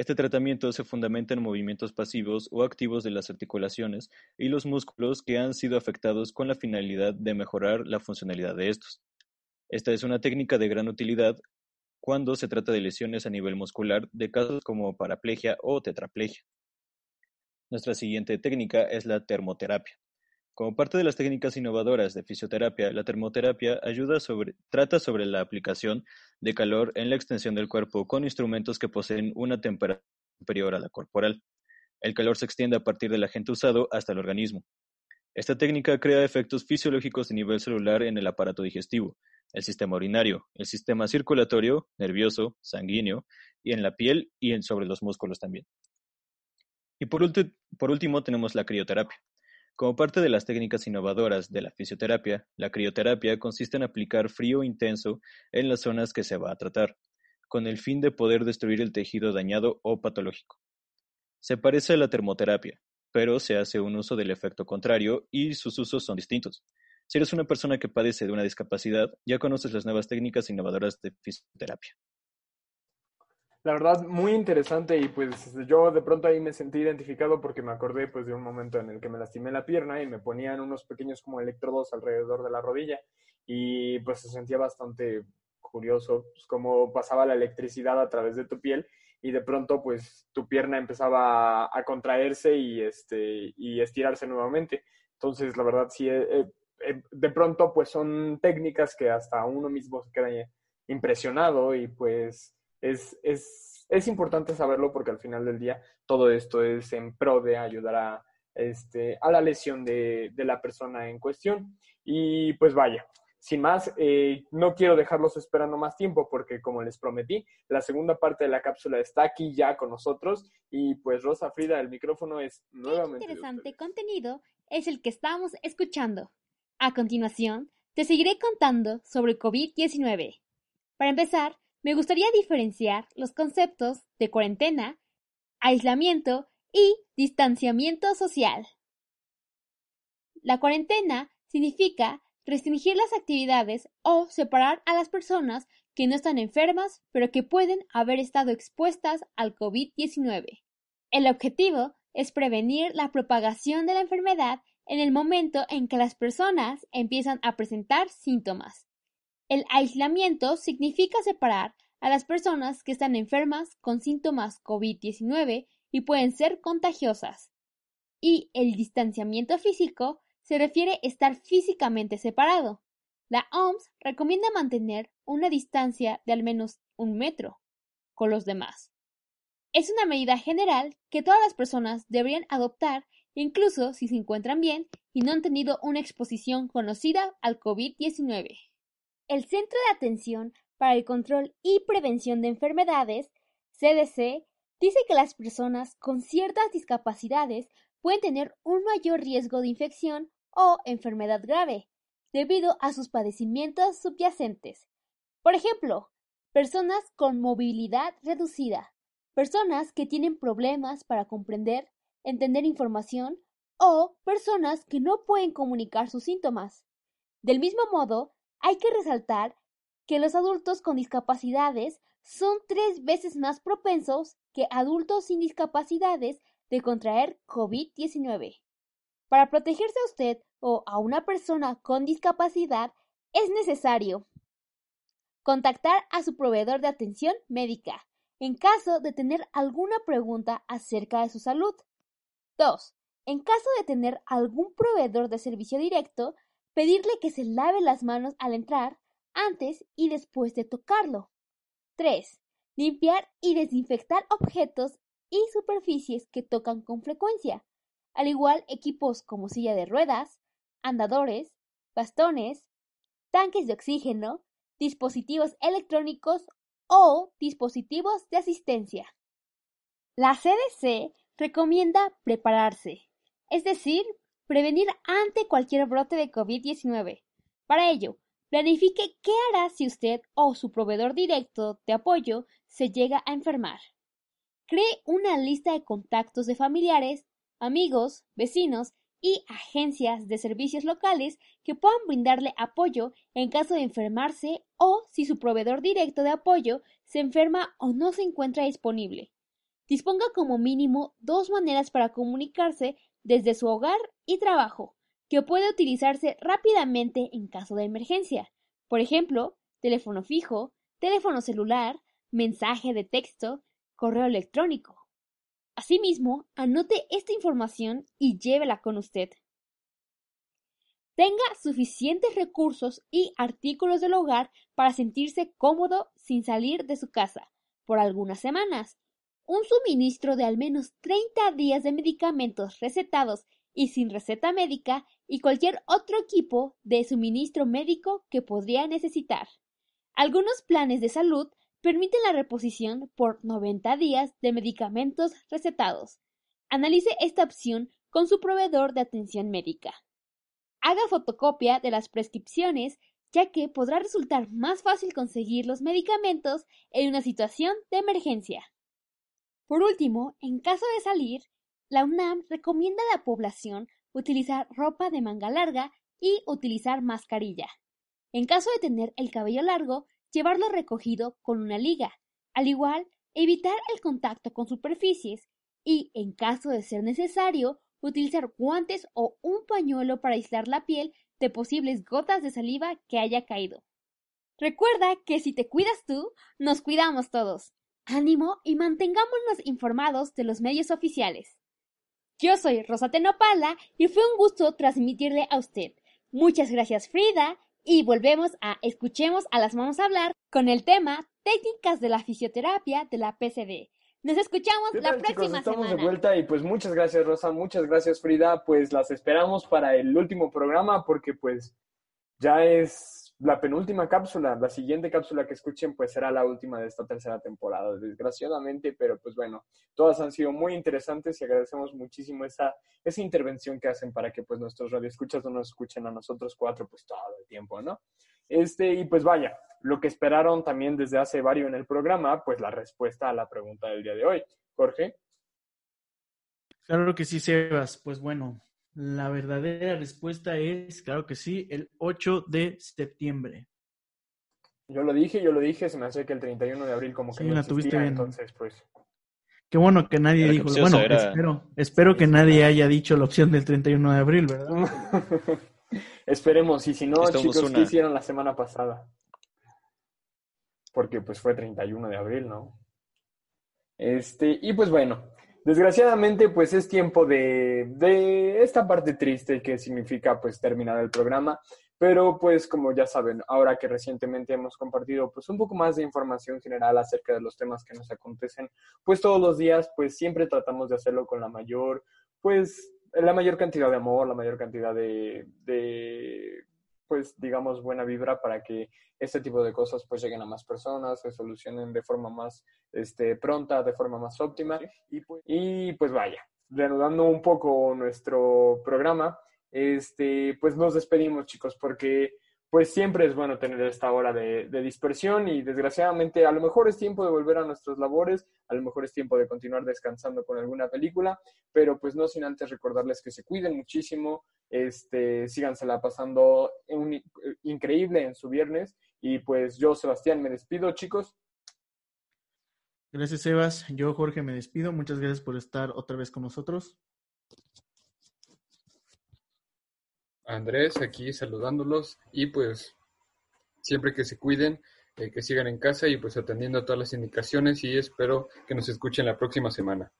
Este tratamiento se fundamenta en movimientos pasivos o activos de las articulaciones y los músculos que han sido afectados con la finalidad de mejorar la funcionalidad de estos. Esta es una técnica de gran utilidad cuando se trata de lesiones a nivel muscular de casos como paraplegia o tetraplegia. Nuestra siguiente técnica es la termoterapia. Como parte de las técnicas innovadoras de fisioterapia, la termoterapia ayuda sobre, trata sobre la aplicación de calor en la extensión del cuerpo con instrumentos que poseen una temperatura superior a la corporal. El calor se extiende a partir del agente usado hasta el organismo. Esta técnica crea efectos fisiológicos de nivel celular en el aparato digestivo, el sistema urinario, el sistema circulatorio, nervioso, sanguíneo, y en la piel y en sobre los músculos también. Y por, por último tenemos la crioterapia. Como parte de las técnicas innovadoras de la fisioterapia, la crioterapia consiste en aplicar frío intenso en las zonas que se va a tratar, con el fin de poder destruir el tejido dañado o patológico. Se parece a la termoterapia, pero se hace un uso del efecto contrario y sus usos son distintos. Si eres una persona que padece de una discapacidad, ya conoces las nuevas técnicas innovadoras de fisioterapia. La verdad, muy interesante y pues yo de pronto ahí me sentí identificado porque me acordé pues de un momento en el que me lastimé la pierna y me ponían unos pequeños como electrodos alrededor de la rodilla y pues se sentía bastante curioso pues, cómo pasaba la electricidad a través de tu piel y de pronto pues tu pierna empezaba a, contraerse y este y estirarse nuevamente. Entonces, la verdad sí eh, de pronto pues son técnicas que hasta uno mismo se queda impresionado y pues es, es, es importante saberlo porque al final del día todo esto es en pro de ayudar a, este, a la lesión de, de la persona en cuestión. Y pues vaya, sin más, eh, no quiero dejarlos esperando más tiempo porque, como les prometí, la segunda parte de la cápsula está aquí ya con nosotros. Y pues, Rosa Frida, el micrófono es nuevamente. Qué interesante contenido es el que estamos escuchando. A continuación, te seguiré contando sobre COVID-19. Para empezar, me gustaría diferenciar los conceptos de cuarentena, aislamiento y distanciamiento social. La cuarentena significa restringir las actividades o separar a las personas que no están enfermas pero que pueden haber estado expuestas al COVID-19. El objetivo es prevenir la propagación de la enfermedad en el momento en que las personas empiezan a presentar síntomas. El aislamiento significa separar a las personas que están enfermas con síntomas COVID-19 y pueden ser contagiosas. Y el distanciamiento físico se refiere a estar físicamente separado. La OMS recomienda mantener una distancia de al menos un metro con los demás. Es una medida general que todas las personas deberían adoptar incluso si se encuentran bien y no han tenido una exposición conocida al COVID-19. El Centro de Atención para el Control y Prevención de Enfermedades, CDC, dice que las personas con ciertas discapacidades pueden tener un mayor riesgo de infección o enfermedad grave, debido a sus padecimientos subyacentes. Por ejemplo, personas con movilidad reducida, personas que tienen problemas para comprender, entender información o personas que no pueden comunicar sus síntomas. Del mismo modo, hay que resaltar que los adultos con discapacidades son tres veces más propensos que adultos sin discapacidades de contraer COVID-19. Para protegerse a usted o a una persona con discapacidad, es necesario contactar a su proveedor de atención médica en caso de tener alguna pregunta acerca de su salud. 2. En caso de tener algún proveedor de servicio directo, pedirle que se lave las manos al entrar, antes y después de tocarlo. 3. Limpiar y desinfectar objetos y superficies que tocan con frecuencia, al igual equipos como silla de ruedas, andadores, bastones, tanques de oxígeno, dispositivos electrónicos o dispositivos de asistencia. La CDC recomienda prepararse, es decir, prevenir ante cualquier brote de COVID-19. Para ello, planifique qué hará si usted o su proveedor directo de apoyo se llega a enfermar. Cree una lista de contactos de familiares, amigos, vecinos y agencias de servicios locales que puedan brindarle apoyo en caso de enfermarse o si su proveedor directo de apoyo se enferma o no se encuentra disponible. Disponga como mínimo dos maneras para comunicarse desde su hogar y trabajo, que puede utilizarse rápidamente en caso de emergencia. Por ejemplo, teléfono fijo, teléfono celular, mensaje de texto, correo electrónico. Asimismo, anote esta información y llévela con usted. Tenga suficientes recursos y artículos del hogar para sentirse cómodo sin salir de su casa por algunas semanas. Un suministro de al menos 30 días de medicamentos recetados y sin receta médica y cualquier otro equipo de suministro médico que podría necesitar. Algunos planes de salud permiten la reposición por 90 días de medicamentos recetados. Analice esta opción con su proveedor de atención médica. Haga fotocopia de las prescripciones ya que podrá resultar más fácil conseguir los medicamentos en una situación de emergencia. Por último, en caso de salir, la UNAM recomienda a la población utilizar ropa de manga larga y utilizar mascarilla. En caso de tener el cabello largo, llevarlo recogido con una liga. Al igual, evitar el contacto con superficies y, en caso de ser necesario, utilizar guantes o un pañuelo para aislar la piel de posibles gotas de saliva que haya caído. Recuerda que si te cuidas tú, nos cuidamos todos. Ánimo y mantengámonos informados de los medios oficiales. Yo soy Rosa Tenopala y fue un gusto transmitirle a usted. Muchas gracias Frida y volvemos a Escuchemos a las manos hablar con el tema Técnicas de la fisioterapia de la PCD. Nos escuchamos la próxima Estamos semana. de vuelta y pues muchas gracias Rosa, muchas gracias Frida, pues las esperamos para el último programa porque pues ya es la penúltima cápsula, la siguiente cápsula que escuchen pues será la última de esta tercera temporada, desgraciadamente, pero pues bueno, todas han sido muy interesantes y agradecemos muchísimo esa, esa intervención que hacen para que pues nuestros radioescuchas no nos escuchen a nosotros cuatro pues todo el tiempo, ¿no? Este, y pues vaya, lo que esperaron también desde hace varios en el programa, pues la respuesta a la pregunta del día de hoy. Jorge. Claro que sí, Sebas. Pues bueno, la verdadera respuesta es, claro que sí, el 8 de septiembre. Yo lo dije, yo lo dije, se me hace que el 31 de abril como que Sí, no la tuviste bien. entonces pues... Qué bueno que nadie Era dijo. capciosa, Bueno, era- espero, espero que nadie haya dicho la opción del 31 de abril, ¿verdad? <laughs> Esperemos, y si no, Estamos chicos, ¿qué hicieron la semana pasada? Porque pues fue 31 de abril, ¿no? Este, y pues bueno, desgraciadamente pues es tiempo de, de esta parte triste que significa pues terminar el programa, pero pues como ya saben, ahora que recientemente hemos compartido pues un poco más de información general acerca de los temas que nos acontecen, pues todos los días pues siempre tratamos de hacerlo con la mayor, pues la mayor cantidad de amor, la mayor cantidad de, de pues digamos buena vibra para que este tipo de cosas pues lleguen a más personas, se solucionen de forma más este, pronta, de forma más óptima. Y pues, y pues vaya, reanudando un poco nuestro programa, este, pues nos despedimos chicos porque pues siempre es bueno tener esta hora de, dispersión y desgraciadamente a lo mejor es tiempo de volver a nuestras labores, a lo mejor es tiempo de continuar descansando con alguna película, pero pues no sin antes recordarles que se cuiden muchísimo, este, sígansela pasando un, increíble en su viernes y pues yo Sebastián me despido chicos. Gracias Sebas, yo Jorge me despido, muchas gracias por estar otra vez con nosotros. Andrés aquí saludándolos y pues siempre que se cuiden, eh, que sigan en casa y pues atendiendo a todas las indicaciones y espero que nos escuchen la próxima semana.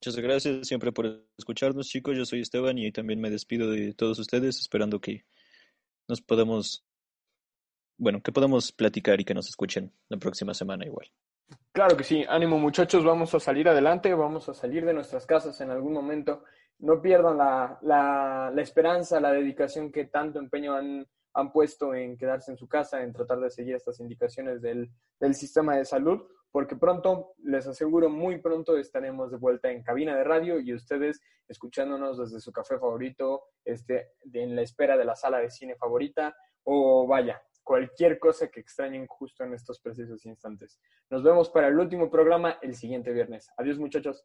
Muchas gracias siempre por escucharnos chicos, yo soy Esteban y también me despido de todos ustedes esperando que nos podamos, bueno, que podamos platicar y que nos escuchen la próxima semana igual. Claro que sí, ánimo muchachos, vamos a salir adelante, vamos a salir de nuestras casas en algún momento no pierdan la, la, esperanza, la dedicación que tanto empeño han, han, puesto en quedarse en su casa, en tratar de seguir estas indicaciones del, del, sistema de salud, porque pronto, les aseguro, muy pronto estaremos de vuelta en cabina de radio y ustedes escuchándonos desde su café favorito, este, en la espera de la sala de cine favorita, o vaya, cualquier cosa que extrañen justo en estos precisos instantes. Nos vemos para el último programa el siguiente viernes. Adiós muchachos.